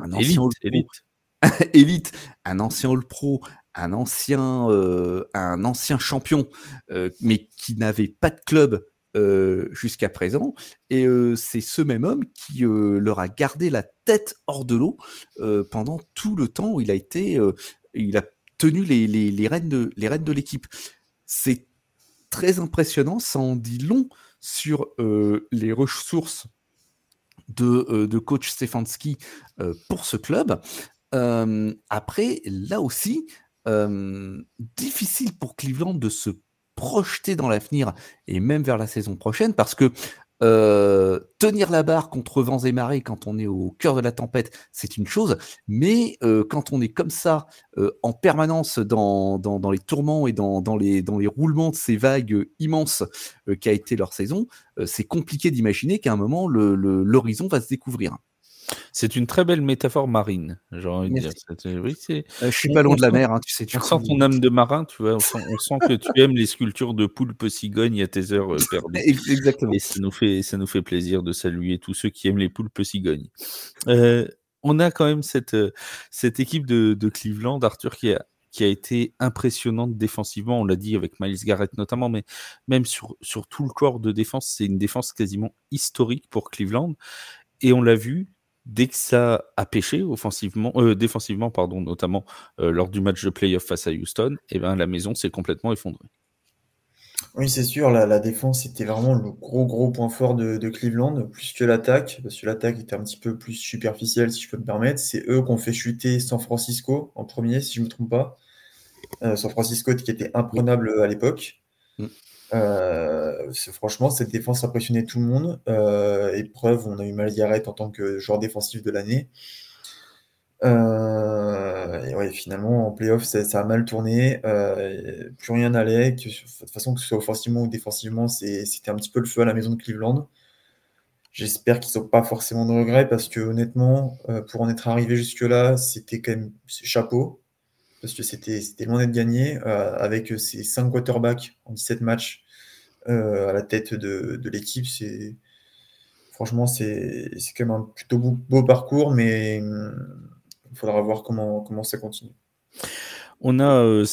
un ancien élite, élite, [LAUGHS] un ancien All-Pro, un ancien, euh, un ancien champion, euh, mais qui n'avait pas de club euh, jusqu'à présent. Et c'est ce même homme qui leur a gardé la tête hors de l'eau pendant tout le temps où il a été, il a tenu les, les, les rênes de l'équipe. C'est très impressionnant, ça en dit long sur les ressources de coach Stefanski pour ce club. Après, là aussi, difficile pour Cleveland de se projeter dans l'avenir et même vers la saison prochaine parce que tenir la barre contre vents et marées quand on est au cœur de la tempête, c'est une chose, mais quand on est comme ça en permanence dans, les tourments et dans les roulements de ces vagues immenses qu'a été leur saison, c'est compliqué d'imaginer qu'à un moment l'horizon va se découvrir. C'est une très belle métaphore marine, j'ai envie de dire. Oui, euh, je suis pas loin de la mer, hein, tu sais. Tu on sent ton âme de marin, tu vois. On sent, que tu aimes les sculptures de poulpe cigognes à tes heures euh, perdues. [LAUGHS] Exactement. Et ça nous, fait, ça nous fait plaisir de saluer tous ceux qui aiment les poulpes cigognes. Euh, on a quand même cette, cette équipe de, de Cleveland, Arthur, qui a, qui a été impressionnante défensivement. On l'a dit avec Miles Garrett notamment, mais même sur, sur tout le corps de défense, c'est une défense quasiment historique pour Cleveland. Et on l'a vu, dès que ça a pêché offensivement, euh, défensivement, pardon, notamment euh, lors du match de playoff face à Houston, eh ben, la maison s'est complètement effondrée. Oui, c'est sûr, la, défense était vraiment le gros gros point fort de, Cleveland, plus que l'attaque, parce que l'attaque était un petit peu plus superficielle, si je peux me permettre. C'est eux qui ont fait chuter San Francisco en premier, si je ne me trompe pas. Euh, San Francisco qui était imprenable à l'époque. Euh, franchement, cette défense a impressionné tout le monde. Euh, épreuve, on a eu Mal Garrett en tant que joueur défensif de l'année. Euh, et ouais, finalement, en playoff, ça, ça a mal tourné. Plus rien n'allait. De toute façon, que ce soit offensivement ou défensivement, c'était un petit peu le feu à la maison de Cleveland. J'espère qu'ils n'ont pas forcément de regrets parce que honnêtement, pour en être arrivé jusque-là, c'était quand même chapeau parce que c'était loin d'être gagné, euh, avec ces 5 quarterbacks en 17 matchs euh, à la tête de, l'équipe. C'est Franchement, c'est quand même un plutôt beau, parcours, mais il faudra voir comment, comment ça continue. On a, euh,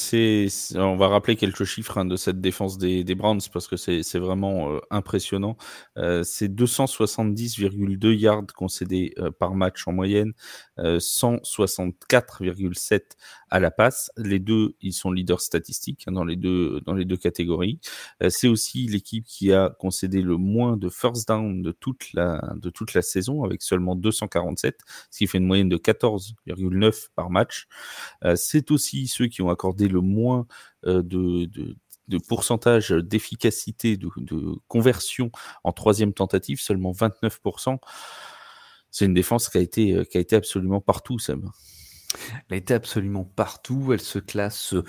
on va rappeler quelques chiffres hein, de cette défense des, Browns parce que c'est vraiment euh, impressionnant. Euh, c'est 270,2 yards concédés par match en moyenne, 164,7 à la passe. Les deux, ils sont leaders statistiques hein, dans les deux dans les deux catégories. c'est aussi l'équipe qui a concédé le moins de first down de toute la de toute la saison avec seulement 247, ce qui fait une moyenne de 14,9 par match. c'est aussi ceux qui ont accordé le moins euh, de, de, pourcentage d'efficacité, de, conversion en troisième tentative, seulement 29%. C'est une défense qui a été, euh, qui a été absolument partout, Sam. Elle été absolument partout. Elle se classe euh,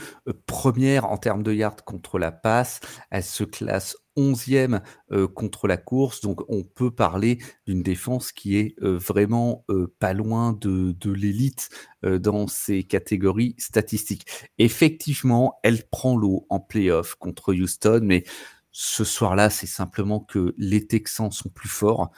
première en termes de yards contre la passe. Elle se classe onzième euh, contre la course. Donc on peut parler d'une défense qui est euh, vraiment pas loin de, l'élite dans ces catégories statistiques. Effectivement, elle prend l'eau en playoff contre Houston, mais ce soir-là, c'est simplement que les Texans sont plus forts.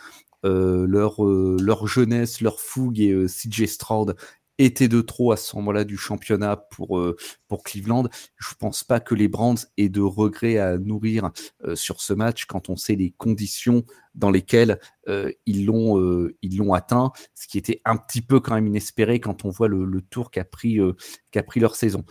leur jeunesse, leur fougue et CJ Stroud était de trop à ce moment-là du championnat pour, euh, pour Cleveland. Je ne pense pas que les Browns aient de regrets à nourrir euh, sur ce match quand on sait les conditions dans lesquelles euh, ils l'ont ils l'ont atteint, ce qui était un petit peu quand même inespéré quand on voit le, le tour qu'a pris, qu'a pris leur saison.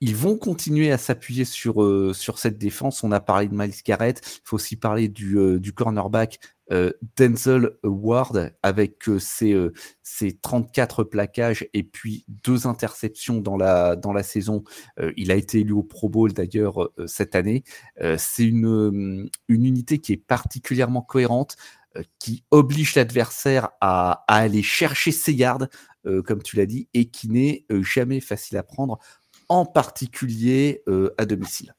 Ils vont continuer à s'appuyer sur, sur cette défense. On a parlé de Miles Garrett. Il faut aussi parler du, du cornerback euh, Denzel Ward avec euh, ses, 34 euh, plaquages et puis deux interceptions dans la, dans la saison. il a été élu au Pro Bowl d'ailleurs cette année. C'est une, une unité qui est particulièrement cohérente, qui oblige l'adversaire à, à, aller chercher ses gardes, comme tu l'as dit, et qui n'est jamais facile à prendre, en particulier à domicile.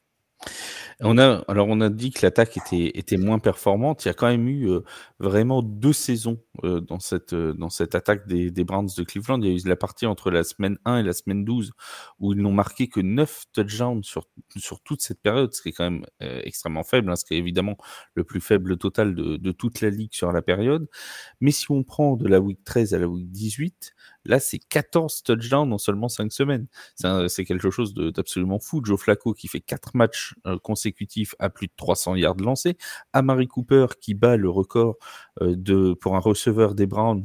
On a, alors on a dit que l'attaque était, était moins performante. Il y a quand même eu euh, vraiment deux saisons euh, dans, cette, euh, dans cette attaque des, des, Browns de Cleveland. Il y a eu la partie entre la semaine 1 et la semaine 12 où ils n'ont marqué que 9 touchdowns sur, sur toute cette période, ce qui est quand même extrêmement faible, hein, ce qui est évidemment le plus faible total de, de, toute la ligue sur la période. Mais si on prend de la week 13 à la week 18, Là, c'est 14 touchdowns en seulement 5 semaines. C'est quelque chose d'absolument fou. Joe Flacco qui fait 4 matchs euh, consécutifs à plus de 300 yards lancés. Amari Cooper qui bat le record euh, de, pour un receveur des Browns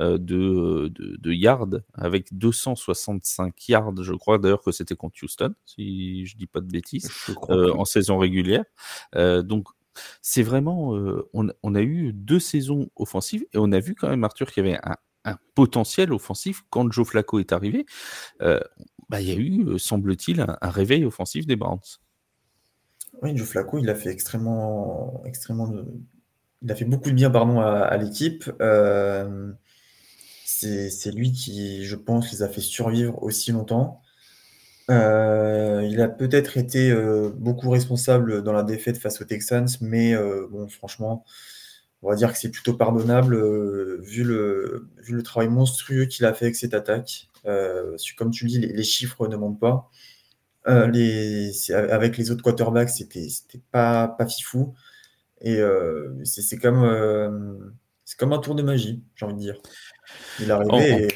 euh, de, de, yards avec 265 yards. Je crois d'ailleurs que c'était contre Houston, si je dis pas de bêtises, en saison régulière. donc, c'est vraiment, on, a eu deux saisons offensives et on a vu quand même Arthur qu'il y avait un, potentiel offensif quand Joe Flacco est arrivé. bah, il y a eu, semble-t-il, un, réveil offensif des Browns. Oui, Joe Flacco, il a fait extrêmement, extrêmement, il a fait beaucoup de bien, pardon, à, l'équipe. c'est lui qui, je pense, les a fait survivre aussi longtemps. Euh, il a peut-être été euh, beaucoup responsable dans la défaite face aux Texans, mais euh, bon, franchement, on va dire que c'est plutôt pardonnable vu, le, vu le travail monstrueux qu'il a fait avec cette attaque. comme tu dis, les, chiffres ne montent pas. Les, avec les autres quarterbacks, c'était pas, pas fifou. Et c'est comme, c'est comme un tour de magie, j'ai envie de dire. Il est arrivé et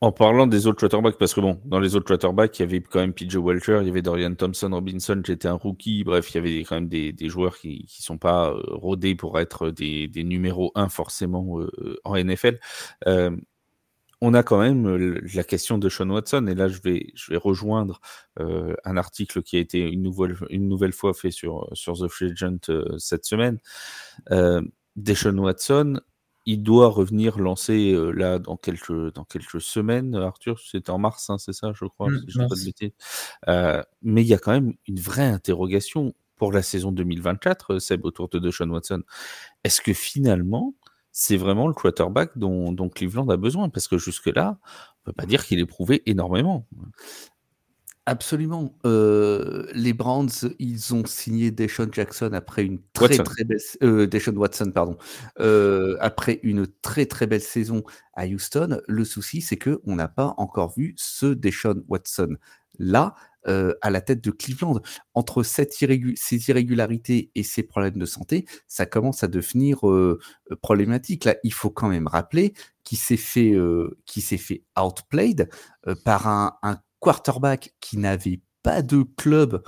en parlant des autres quarterbacks, parce que bon, dans les autres quarterbacks, il y avait quand même PJ Welcher, il y avait Dorian Thompson Robinson qui était un rookie, bref, il y avait quand même des, joueurs qui ne sont pas euh, rodés pour être des, numéros 1 forcément euh, en NFL. Euh, on a quand même la question de Sean Watson, et là je vais, rejoindre un article qui a été une nouvelle, une nouvelle fois fait sur, sur The Free cette semaine. Deshaun Watson, il doit revenir lancer euh, là dans quelques, dans quelques semaines. Arthur, c'était en mars, hein, c'est ça, je crois. Mmh, pas de euh, mais il y a quand même une vraie interrogation pour la saison 2024, euh, Seb, autour de Deshaun Watson. Est-ce que finalement, c'est vraiment le quarterback dont, dont, Cleveland a besoin? Parce que jusque-là, on ne peut pas dire qu'il ait prouvé énormément. Absolument. Euh, les Browns, ils ont signé Deshaun Jackson après une très très belle euh, Watson, pardon, euh, après une très très belle saison à Houston. Le souci, c'est que on n'a pas encore vu ce Deshaun Watson là à la tête de Cleveland. Entre cette ces irrégularités et ces problèmes de santé, ça commence à devenir problématique. Là, il faut quand même rappeler qu'il s'est fait, qui s'est fait outplayed par un, un quarterback qui n'avait pas de club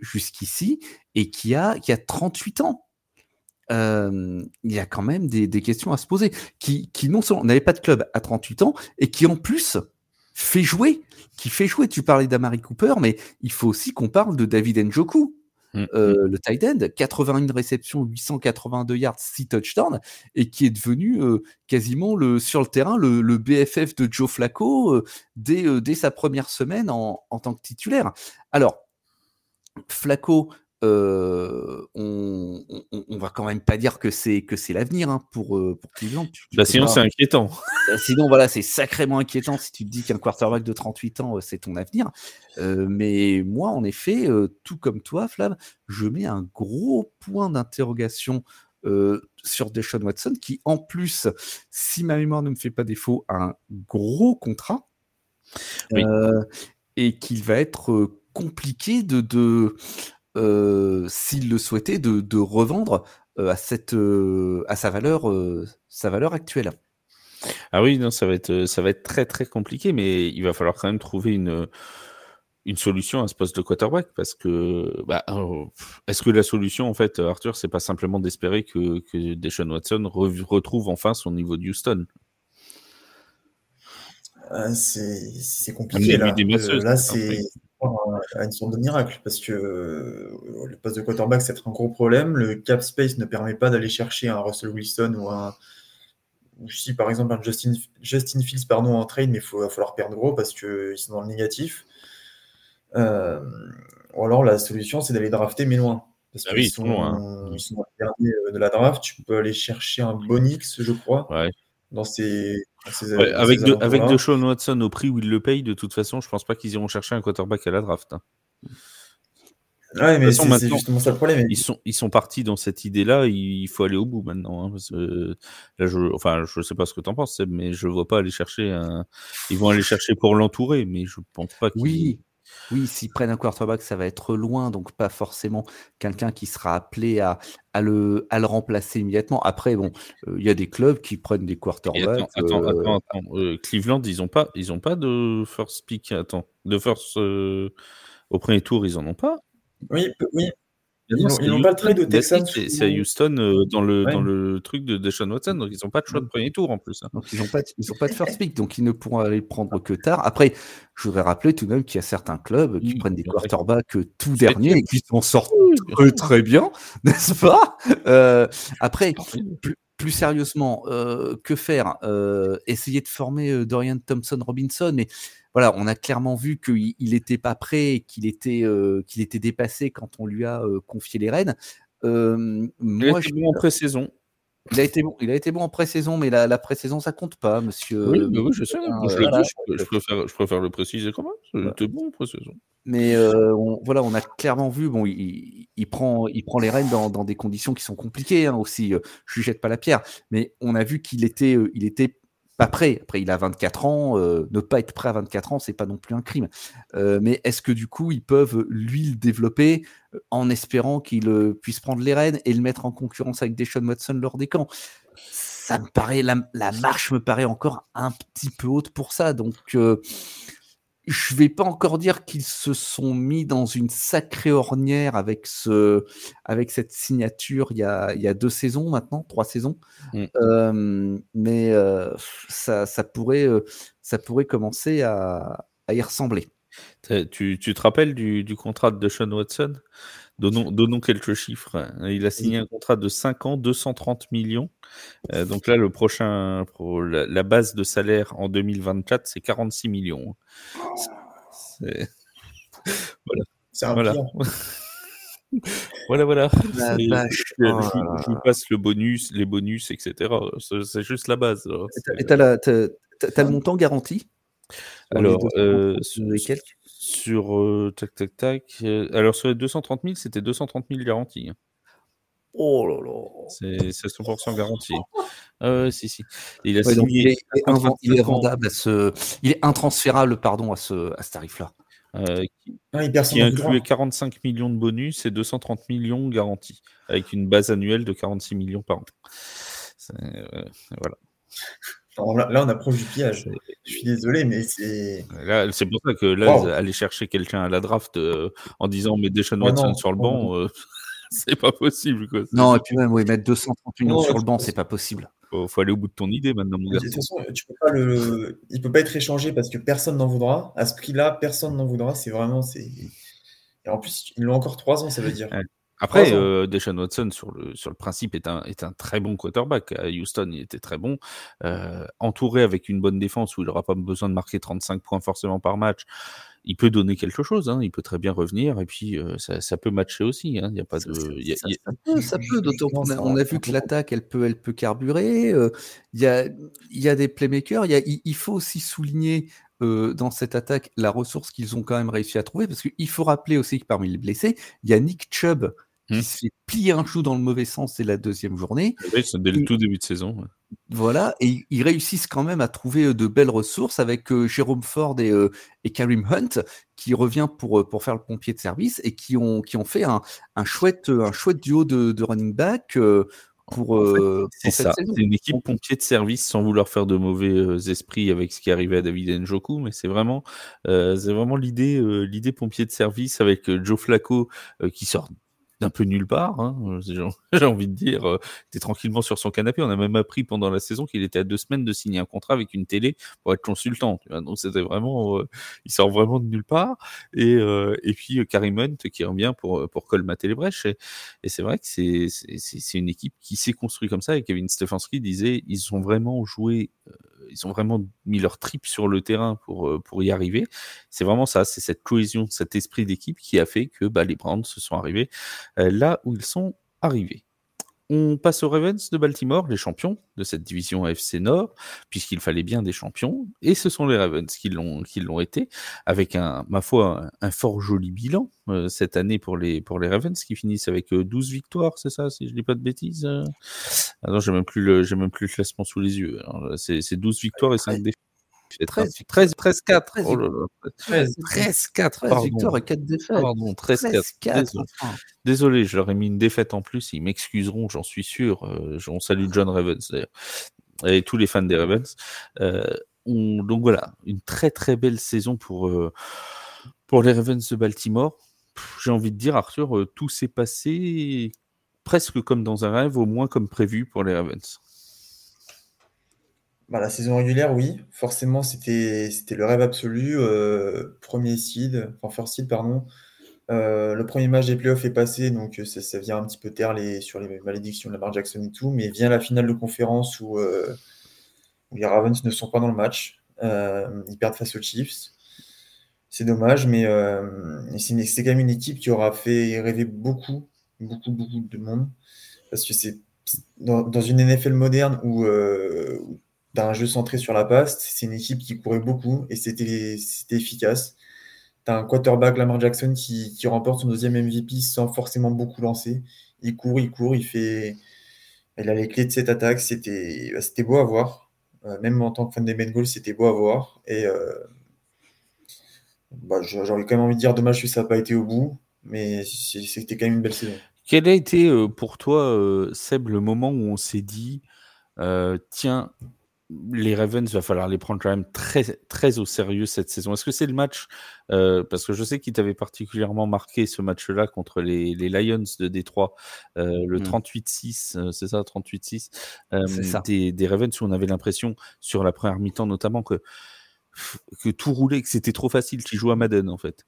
jusqu'ici et qui a, qui a 38 ans. il y a quand même des, questions à se poser. Qui, qui non seulement n'avait pas de club à 38 ans et qui en plus fait jouer, qui fait jouer. Tu parlais d'Amari Cooper, mais il faut aussi qu'on parle de David Njoku. Mmh, euh, le tight end, 81 réceptions, 882 yards, 6 touchdowns, et qui est devenu euh, quasiment le, sur le terrain le, BFF de Joe Flacco euh, dès, dès, sa première semaine en, en, tant que titulaire. Alors, Flacco, on, on, va quand même pas dire que c'est que c'est l'avenir hein, pour pour Cleveland. Bah, sinon c'est inquiétant. Bah, sinon voilà c'est sacrément inquiétant si tu te dis qu'un quarterback de 38 ans c'est ton avenir. mais moi en effet tout comme toi Flav, je mets un gros point d'interrogation sur Deshaun Watson qui en plus si ma mémoire ne me fait pas défaut a un gros contrat et qu'il va être compliqué de, de euh, s'il le souhaitait, de, revendre euh, à, cette, euh, à sa valeur, sa valeur actuelle. Ah oui, non, ça va être, ça va être très très compliqué, mais il va falloir quand même trouver une, une solution à ce poste de quarterback parce que bah, est-ce que la solution en fait, Arthur, c'est pas simplement d'espérer que, que Deshaun Watson retrouve enfin son niveau de Houston? C'est compliqué là. là c'est à une sorte de miracle parce que euh, le poste de quarterback, c'est un gros problème. Le cap space ne permet pas d'aller chercher un Russell Wilson ou un. Ou si par exemple un Justin, Justin Fields pardon, en trade, mais il va falloir perdre gros parce qu'ils sont dans le négatif. Euh, ou alors la solution, c'est d'aller drafter, mais loin. Parce ah qu'ils sont, loin. ils sont dernier euh, de la draft. Tu peux aller chercher un Bonix, je crois. Ouais dans ces. Avec, de, avec de Sean Watson au prix où ils le payent, de toute façon, je pense pas qu'ils iront chercher un quarterback à la draft. Hein. Ouais, mais c'est justement ça le problème. Ils sont, ils sont partis dans cette idée-là, il faut aller au bout maintenant. Hein, parce que là, je, enfin, je sais pas ce que tu en penses, mais je vois pas aller chercher un. Ils vont aller chercher pour l'entourer, mais je pense pas qu'ils. Oui, Oui, s'ils prennent un quarterback, ça va être loin, donc pas forcément quelqu'un qui sera appelé à, à, le, à le remplacer immédiatement. Après, bon, euh, il y a des clubs qui prennent des quarterbacks. Attends, attends, attends, attends. Cleveland, ils n'ont pas, ils ont pas de first pick. Attends, de first au premier tour, ils en ont pas? Oui, oui. Ils n'ont pas le trade de Texans. C'est à Houston euh, dans, le, dans le truc de Deshaun Watson, donc ils n'ont pas de choix de premier tour en plus. Hein. Donc ils n'ont pas, de, pas de first pick, donc ils ne pourront aller prendre que tard. Après, je voudrais rappeler tout de même qu'il y a certains clubs qui prennent des quarterbacks euh, tout dernier et qui s'en sortent très, très bien, [LAUGHS] n'est-ce pas? Euh, Après, plus, sérieusement, que faire? Essayer de former Dorian Thompson Robinson, mais voilà, on a clairement vu qu'il n'était pas prêt, qu'il était, euh, qu'il était dépassé quand on lui a euh, confié les rênes. Euh, il a été bon en pré-saison. Il a été bon, il a été bon en pré-saison, mais la, la pré-saison ça compte pas, monsieur. Oui, je sais. je, préfère, le préciser quand même. Il était bon en pré-saison. Mais voilà, on a clairement vu, bon, il, prend, il prend les rênes dans, des conditions qui sont compliquées hein, aussi. je lui jette pas la pierre, mais on a vu qu'il était, il était pas prêt. Après, il a 24 ans. Euh, ne pas être prêt à 24 ans, c'est pas non plus un crime. Euh, mais est-ce que du coup, ils peuvent lui le développer euh, en espérant qu'il puisse prendre les rênes et le mettre en concurrence avec Deshaun Watson lors des camps? Ça me paraît, la, marche me paraît encore un petit peu haute pour ça. Donc, je vais pas encore dire qu'ils se sont mis dans une sacrée ornière avec ce, avec cette signature il y a, il y a deux saisons maintenant, trois saisons. Mmh. mais ça, ça, pourrait, ça pourrait commencer à, à y ressembler. Tu, tu, te rappelles du, du contrat de Sean Watson? Donnons, donnons, quelques chiffres. Il a signé un contrat de 5 ans, 230 millions. Euh, donc là, le prochain, la, la, base de salaire en 2024, c'est 46 millions. C'est [LAUGHS] voilà. Un voilà. [LAUGHS] voilà, voilà. Je, vous passe le bonus, les bonus, etc. C'est juste la base. Et tu as, le montant garanti? Alors, euh, sur euh, tac tac tac. Euh, alors sur les 230 000, c'était 230 000 garantis. Hein. Oh là là. C'est 100% garanti. Euh, si, si. Il, a signé il, est, vendable à ce. Il est intransférable, pardon, à ce, à ce tarif-là. Euh, qui, ah, qui incluait 45 millions de bonus et 230 millions garantis, avec une base annuelle de 46 millions par an. Euh, voilà là, on approche du pillage. Je suis désolé, mais c'est. c'est pour ça que là, aller chercher quelqu'un à la draft euh, en disant mais Deshaun Watson sur le banc, euh, [LAUGHS] c'est pas possible. Non, et puis même, oui, mettre 230 millions sur le banc, c'est pas possible. Faut, faut aller au bout de ton idée maintenant, mon gars. De toute façon, tu peux pas le... il peut pas être échangé parce que personne n'en voudra. À ce prix-là, personne n'en voudra. C'est vraiment. Et en plus, ils l'ont encore trois ans, ça veut dire. Après, euh, Deshaun Watson, sur le, sur le principe, est un, est un très bon quarterback. À Houston, il était très bon. Euh, entouré avec une bonne défense où il n'aura pas besoin de marquer 35 points forcément par match, il peut donner quelque chose. Hein. Il peut très bien revenir et puis euh, ça, ça, peut matcher aussi. Hein. Il y a pas de. Y a, ça, ça, peut, ça peut d'autant qu'on a, on a vu que l'attaque, elle peut, elle peut carburer. Euh, il, y a, il y a des playmakers. Il, y faut aussi souligner euh, dans cette attaque la ressource qu'ils ont quand même réussi à trouver parce qu'il faut rappeler aussi que parmi les blessés, il y a Nick Chubb qui mmh. se fait plier un chou dans le mauvais sens dès la deuxième journée. Oui, c'est dès le tout début de saison. Voilà, et ils réussissent quand même à trouver euh, de belles ressources avec euh, Jérôme Ford et, euh, et, Karim Hunt qui revient pour, pour faire le pompier de service et qui ont, qui ont fait un, un chouette, un chouette duo de, de running back. pour, c'est ça, c'est une équipe pompier de service sans vouloir faire de mauvais esprits avec ce qui arrivait à David Njoku, mais c'est vraiment, c'est vraiment l'idée, l'idée pompier de service avec Joe Flacco qui sort d'un peu nulle part, hein, euh, j'ai [LAUGHS] envie de dire, euh, était tranquillement sur son canapé. On a même appris pendant la saison qu'il était à deux semaines de signer un contrat avec une télé pour être consultant. Donc c'était vraiment, euh, il sort vraiment de nulle part. Et, euh, et puis Karim Hunt qui revient pour pour colmater les brèches. Et, et c'est vrai que c'est c'est une équipe qui s'est construite comme ça. Et Kevin Stefanski disait, ils ont vraiment joué ils ont vraiment mis leur trip sur le terrain pour, euh, pour y arriver. C'est vraiment ça, c'est cette cohésion, cet esprit d'équipe qui a fait que bah, les Browns se sont arrivés euh, là où ils sont arrivés. On passe aux Ravens de Baltimore, les champions de cette division AFC Nord, puisqu'il fallait bien des champions, et ce sont les Ravens qui l'ont qui l'ont été, avec un, ma foi, un, fort joli bilan euh, cette année pour les pour les Ravens qui finissent avec 12 euh, victoires, c'est ça, si je dis pas de bêtises. Euh? Ah non, j'ai même plus le j'ai même plus le classement sous les yeux. C'est 12 victoires et 5 défaites. 13, 13, 13, 4. 13, Oh là là. 13. 13, 4. 13 Pardon. victoires et 4 défaites. Pardon, 13, 4. 13 4. Désolé. Désolé, je leur ai mis une défaite en plus. Ils m'excuseront, j'en suis sûr. Euh, on salue John Ravens d'ailleurs. Et tous les fans des Ravens. Euh, on- donc voilà, une très très belle saison pour, euh, pour les Ravens de Baltimore. J'ai envie de dire, Arthur, tout s'est passé presque comme dans un rêve, au moins comme prévu pour les Ravens. Bah, la saison régulière, oui, forcément, c'était le rêve absolu. euh, premier seed, enfin first seed, pardon. Euh, le premier match des playoffs est passé, donc euh, ça, vient un petit peu taire les, sur les malédictions de Lamar Jackson et tout, mais vient la finale de conférence où, les Ravens ne sont pas dans le match. Ils perdent face aux Chiefs. C'est dommage, mais c'est quand même une équipe qui aura fait rêver beaucoup, beaucoup, beaucoup de monde. Parce que c'est dans, une NFL moderne où tu as un jeu centré sur la passe, c'est une équipe qui courait beaucoup et c'était efficace. Tu as un quarterback, Lamar Jackson, qui, remporte son deuxième MVP sans forcément beaucoup lancer. Il court, il court, il fait. Il a les clés de cette attaque. C'était bah, beau à voir. Euh, même en tant que fan des Bengals, c'était beau à voir. Et euh, bah, j'aurais quand même envie de dire dommage que ça n'a pas été au bout, mais c'était quand même une belle saison. Quel a été euh, pour toi, Seb, le moment où on s'est dit, tiens, les Ravens, va falloir les prendre quand même très, très au sérieux cette saison Est-ce que c'est le match euh, Parce que je sais qu'il t'avait particulièrement marqué ce match-là contre les, les Lions de Détroit, euh, le Mm. 38-6, euh, c'est ça, 38-6, euh, C'est ça. des, des Ravens où on avait l'impression, sur la première mi-temps notamment, que, que tout roulait, que c'était trop facile, tu joues à Madden en fait.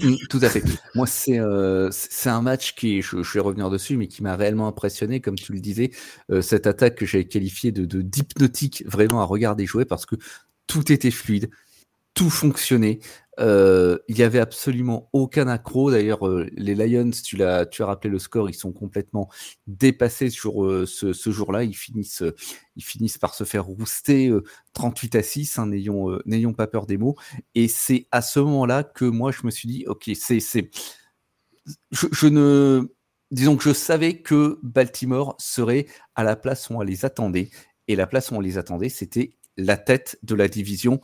Mm, Tout à fait. Moi, c'est euh, c'est un match qui, je, je vais revenir dessus, mais qui m'a réellement impressionné, comme tu le disais, euh, cette attaque que j'avais qualifiée de de- d'hypnotique, vraiment à regarder jouer, parce que tout était fluide, tout fonctionnait. Euh, il y avait absolument aucun accro. D'ailleurs, euh, les Lions, tu l'as, tu as rappelé le score, ils sont complètement dépassés sur euh, ce, jour-là. Ils finissent, ils finissent par se faire rouster euh, 38 à 6. hein, n'ayons, n'ayons pas peur des mots. Et c'est à ce moment-là que moi, je me suis dit, ok, c'est, c'est, je ne, disons que je savais que Baltimore serait à la place où on les attendait. Et la place où on les attendait, c'était la tête de la division,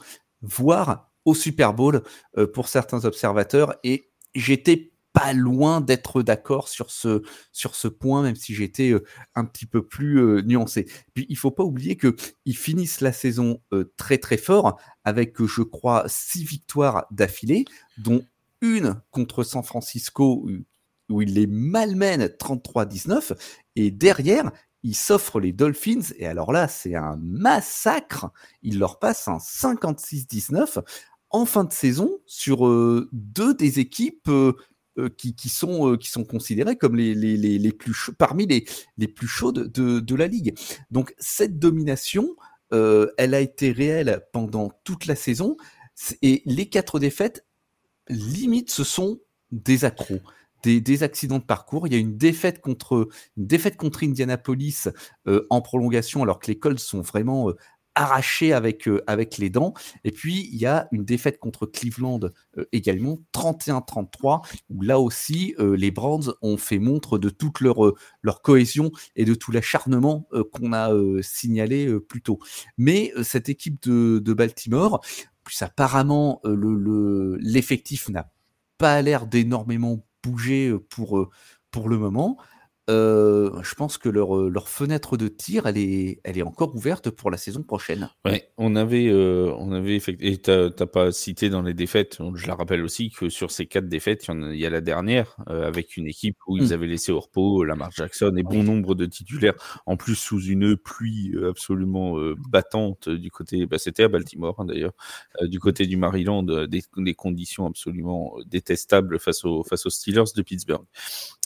voire au Super Bowl euh, pour certains observateurs. Et j'étais pas loin d'être d'accord sur ce, point, même si j'étais euh, un petit peu plus euh, nuancé. Puis il faut pas oublier que ils finissent la saison très très fort avec, je crois, six victoires d'affilée, dont une contre San Francisco où, ils les malmènent 33-19, et derrière ils s'offrent les Dolphins, et alors là c'est un massacre, ils leur passent un 56-19 en fin de saison sur euh, deux des équipes euh, euh, qui, sont, considérées comme les, plus parmi les, les plus chaudes de, de la ligue. Donc cette domination, elle a été réelle pendant toute la saison et les quatre défaites, limite, ce sont des accros. Des, accidents de parcours. Il y a une défaite contre, une défaite contre Indianapolis euh, en prolongation, alors que les Colts sont vraiment euh, arrachés avec, euh, avec les dents. Et puis, il y a une défaite contre Cleveland également, 31-33, où là aussi, les Browns ont fait montre de toute leur, leur cohésion et de tout l'acharnement qu'on a signalé plus tôt. Mais cette équipe de, de Baltimore, plus apparemment, euh, le, l'effectif n'a pas l'air d'énormément bouger pour, pour le moment. Euh, je pense que leur, leur fenêtre de tir, elle est, elle est encore ouverte pour la saison prochaine. Ouais, on avait, euh, on avait effectivement, et t'as, pas cité dans les défaites, je la rappelle aussi que sur ces quatre défaites, il y, a, il y a la dernière euh, avec une équipe où ils Mm. avaient laissé au repos Lamar Jackson et bon nombre de titulaires, en plus sous une pluie euh, absolument euh, battante du côté, bah, c'était à Baltimore hein, d'ailleurs, euh, du côté du Maryland, euh, des, des conditions absolument euh, détestables face aux, face aux Steelers de Pittsburgh.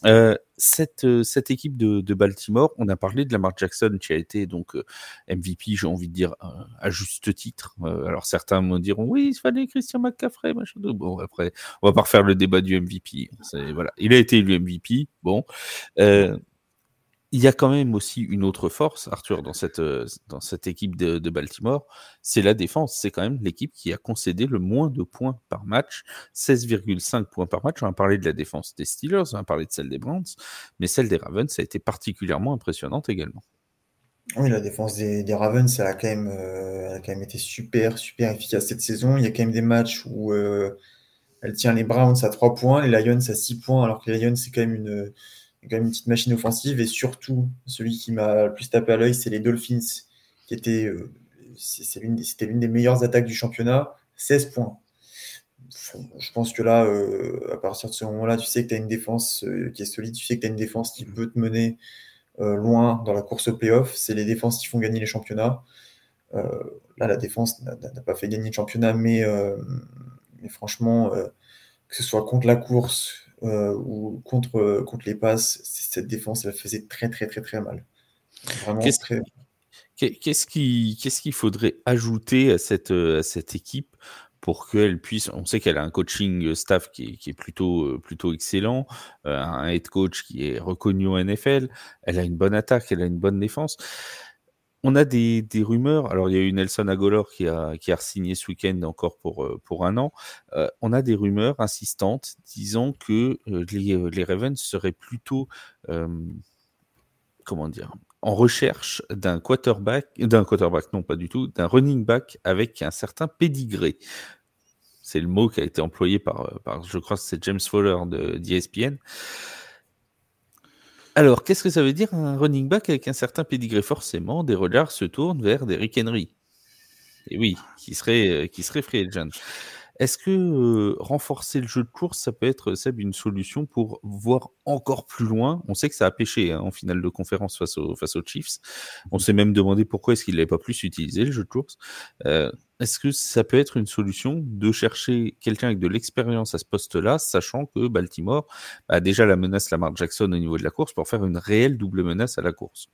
Euh, cette, euh, cette équipe de, Baltimore, on a parlé de Lamar Jackson qui a été donc euh, MVP, j'ai envie de dire euh, à juste titre. Euh, alors certains me diront oui, il fallait Christian McCaffrey, machin. Bon après, on va pas refaire le débat du MVP. Il a été élu MVP. Bon, il y a quand même aussi une autre force, Arthur, dans cette, dans cette équipe de, Baltimore, c'est la défense. C'est quand même l'équipe qui a concédé le moins de points par match, 16,5 points par match. On a parlé de la défense des Steelers, on a parlé de celle des Browns, mais celle des Ravens a été particulièrement impressionnante également. Oui, la défense des, Ravens, elle a, quand même, euh, elle a quand même été super, super efficace cette saison. Il y a quand même des matchs où euh, elle tient les Browns à 3 points, les Lions à 6 points, alors que les Lions, c'est quand même une, quand même une petite machine offensive. Et surtout, celui qui m'a le plus tapé à l'œil, c'est les Dolphins, qui étaient, euh, c'est l'une c'était l'une des meilleures attaques du championnat, 16 points. Je pense que là, euh, à partir de ce moment-là, tu sais que tu as une défense euh, qui est solide, tu sais que tu as une défense qui peut te mener loin dans la course au playoff. C'est les défenses qui font gagner les championnats. Là, la défense n'a pas fait gagner le championnat, mais, mais franchement, que ce soit contre la course euh, ou contre, euh, contre les passes, cette défense, elle faisait très, très, très, très mal. Qu'est-ce très. Qu'est- Qu'est-ce qui- qu'est-ce qu'il faudrait ajouter à cette, euh, à cette équipe pour qu'elle puisse. On sait qu'elle a un coaching staff qui est, qui est plutôt, plutôt excellent, euh, un head coach qui est reconnu en NFL, elle a une bonne attaque, elle a une bonne défense. On a des, des rumeurs. Alors, il y a eu Nelson Agolor qui a, qui a signé ce week-end encore pour, euh, pour un an. Euh, on a des rumeurs insistantes disant que euh, les, les Ravens seraient plutôt. comment dire en recherche d'un quarterback, d'un quarterback, non pas du tout, d'un running back avec un certain pédigré. C'est le mot qui a été employé par, par je crois c'est James Fowler de d'ESPN. Alors, qu'est-ce que ça veut dire un running back avec un certain pédigré Forcément, des regards se tournent vers Derrick Henry. Et oui, qui serait, euh, qui serait free agent. Est-ce que euh, renforcer le jeu de course, ça peut être, Seb, une solution pour voir encore plus loin? On sait que ça a pêché hein, en finale de conférence face, au, face aux Chiefs. On s'est même demandé pourquoi est-ce qu'il n'avait pas plus utilisé le jeu de course. Euh, est-ce que ça peut être une solution de chercher quelqu'un avec de l'expérience à ce poste-là, sachant que Baltimore a déjà la menace Lamar Jackson au niveau de la course pour faire une réelle double menace à la course?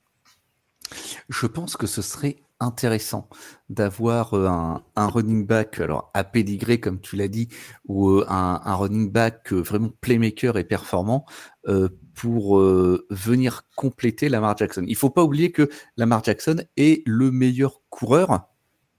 Je pense que ce serait intéressant d'avoir euh, un, un, running back, alors à pédigré comme tu l'as dit, ou euh, un, un, running back euh, vraiment playmaker et performant pour venir compléter Lamar Jackson. Il faut pas oublier que Lamar Jackson est le meilleur coureur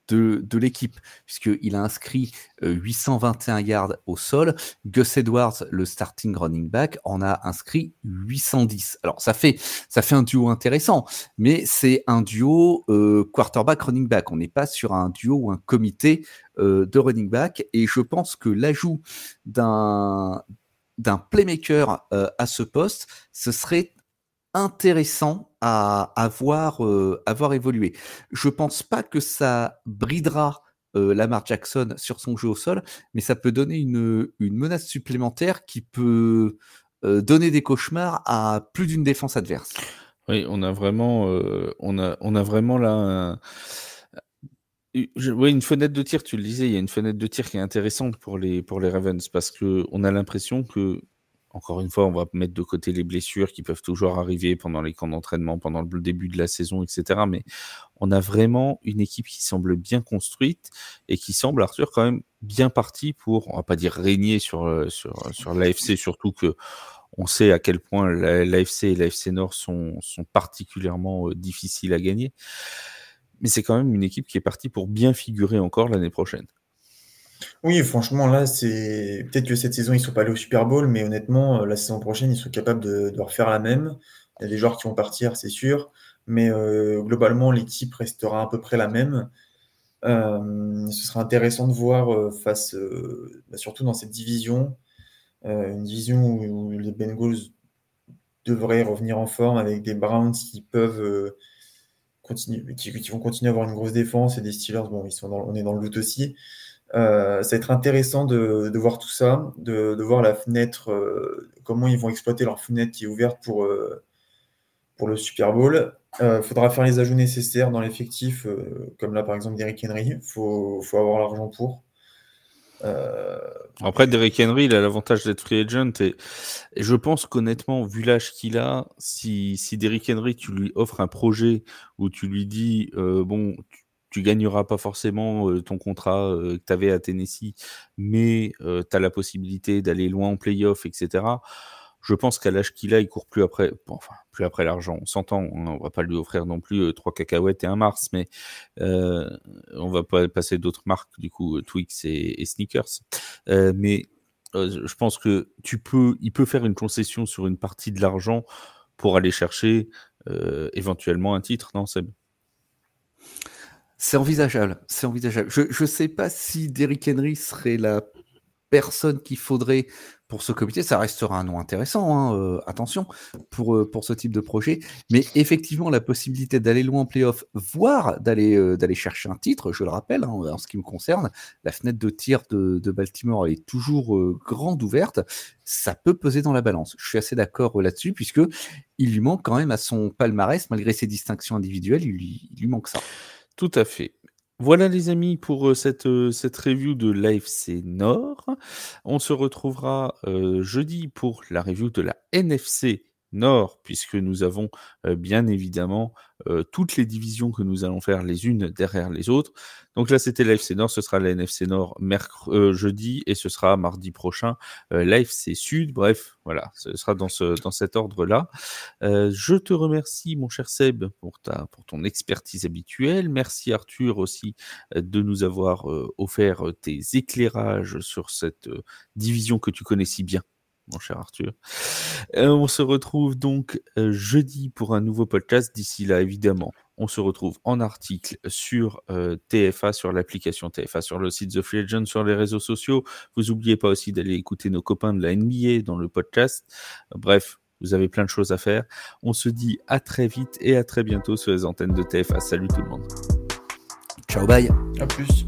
de, de l'équipe, puisqu'il a inscrit euh, 821 yards au sol. Gus Edwards, le starting running back, en a inscrit 810. Alors ça fait, ça fait un duo intéressant, mais c'est un duo euh, quarterback-running back. On n'est pas sur un duo ou un comité euh, de running back. Et je pense que l'ajout d'un d'un playmaker euh, à ce poste, ce serait intéressant à, à, voir, euh, voir évoluer. Je pense pas que ça bridera euh, Lamar Jackson sur son jeu au sol, mais ça peut donner une, menace supplémentaire qui peut euh, donner des cauchemars à plus d'une défense adverse. Oui, on a vraiment, on a, vraiment là un... Je, oui, une fenêtre de tir, tu le disais, il y a une fenêtre de tir qui est intéressante pour les, pour les Ravens parce que on a l'impression que encore une fois, on va mettre de côté les blessures qui peuvent toujours arriver pendant les camps d'entraînement, pendant le début de la saison, etc. Mais on a vraiment une équipe qui semble bien construite et qui semble, Arthur, quand même bien partie pour, on va pas dire régner sur, sur, sur l'AFC, surtout que on sait à quel point l'AFC et l'AFC Nord sont, sont particulièrement difficiles à gagner. Mais c'est quand même une équipe qui est partie pour bien figurer encore l'année prochaine. Oui, franchement, là, c'est peut-être que cette saison, ils ne sont pas allés au Super Bowl, mais honnêtement, la saison prochaine, ils sont capables de, refaire la même. Il y a des joueurs qui vont partir, c'est sûr, mais euh, globalement, l'équipe restera à peu près la même. Euh, ce sera intéressant de voir euh, face, bah, surtout dans cette division, une division où, les Bengals devraient revenir en forme avec des Browns qui peuvent continuer, qui, vont continuer à avoir une grosse défense et des Steelers, bon, sont on est dans le doute aussi. Euh, ça va être intéressant de, voir tout ça, de, voir la fenêtre, euh, comment ils vont exploiter leur fenêtre qui est ouverte pour, euh, pour le Super Bowl. Il faudra faire les ajouts nécessaires dans l'effectif, comme là par exemple Derrick Henry. Il faut, avoir l'argent pour. Après, Derrick Henry, il a l'avantage d'être free agent et, je pense qu'honnêtement, vu l'âge qu'il a, si, si Derrick Henry, tu lui offres un projet où tu lui dis, bon, tu gagneras pas forcément ton contrat que tu avais à Tennessee, mais euh, tu as la possibilité d'aller loin en playoff, etc. Je pense qu'à l'âge qu'il a, il court plus après, bon, enfin, plus après l'argent. On s'entend, hein, on va pas lui offrir non plus trois cacahuètes et un Mars, mais on va pas passer d'autres marques, du coup, Twix et, et Sneakers. mais je pense que tu peux, il peut faire une concession sur une partie de l'argent pour aller chercher éventuellement un titre, non, Seb? C'est envisageable, c'est envisageable. Je ne sais pas si Derrick Henry serait la personne qu'il faudrait pour ce comité. Ça restera un nom intéressant, hein, euh, attention, pour, euh, pour ce type de projet. Mais effectivement, la possibilité d'aller loin en playoff, voire d'aller euh, chercher un titre, je le rappelle, hein, en ce qui me concerne, la fenêtre de tir de, Baltimore est toujours grande ouverte. Ça peut peser dans la balance. Je suis assez d'accord là-dessus, puisque il lui manque quand même à son palmarès, malgré ses distinctions individuelles, il lui manque ça. Tout à fait. Voilà les amis pour cette, cette review de l'AFC Nord. On se retrouvera jeudi pour la review de la NFC Nord, puisque nous avons bien évidemment toutes les divisions que nous allons faire les unes derrière les autres. Donc là, c'était l'AFC Nord, ce sera la NFC Nord mercredi, jeudi, et ce sera mardi prochain l'AFC Sud. Bref, voilà, ce sera dans, ce, dans cet ordre-là. je te remercie, mon cher Seb, pour, ta, pour ton expertise habituelle. Merci Arthur aussi de nous avoir offert tes éclairages sur cette division que tu connais si bien mon cher Arthur. Euh, on se retrouve donc euh, jeudi pour un nouveau podcast. D'ici là, évidemment, on se retrouve en article sur euh, TFA, sur l'application TFA, sur le site The Free Agent, sur les réseaux sociaux. Vous n'oubliez pas aussi d'aller écouter nos copains de la NBA dans le podcast. Bref, vous avez plein de choses à faire. On se dit à très vite et à très bientôt sur les antennes de TFA. Salut tout le monde. Ciao, bye. À plus.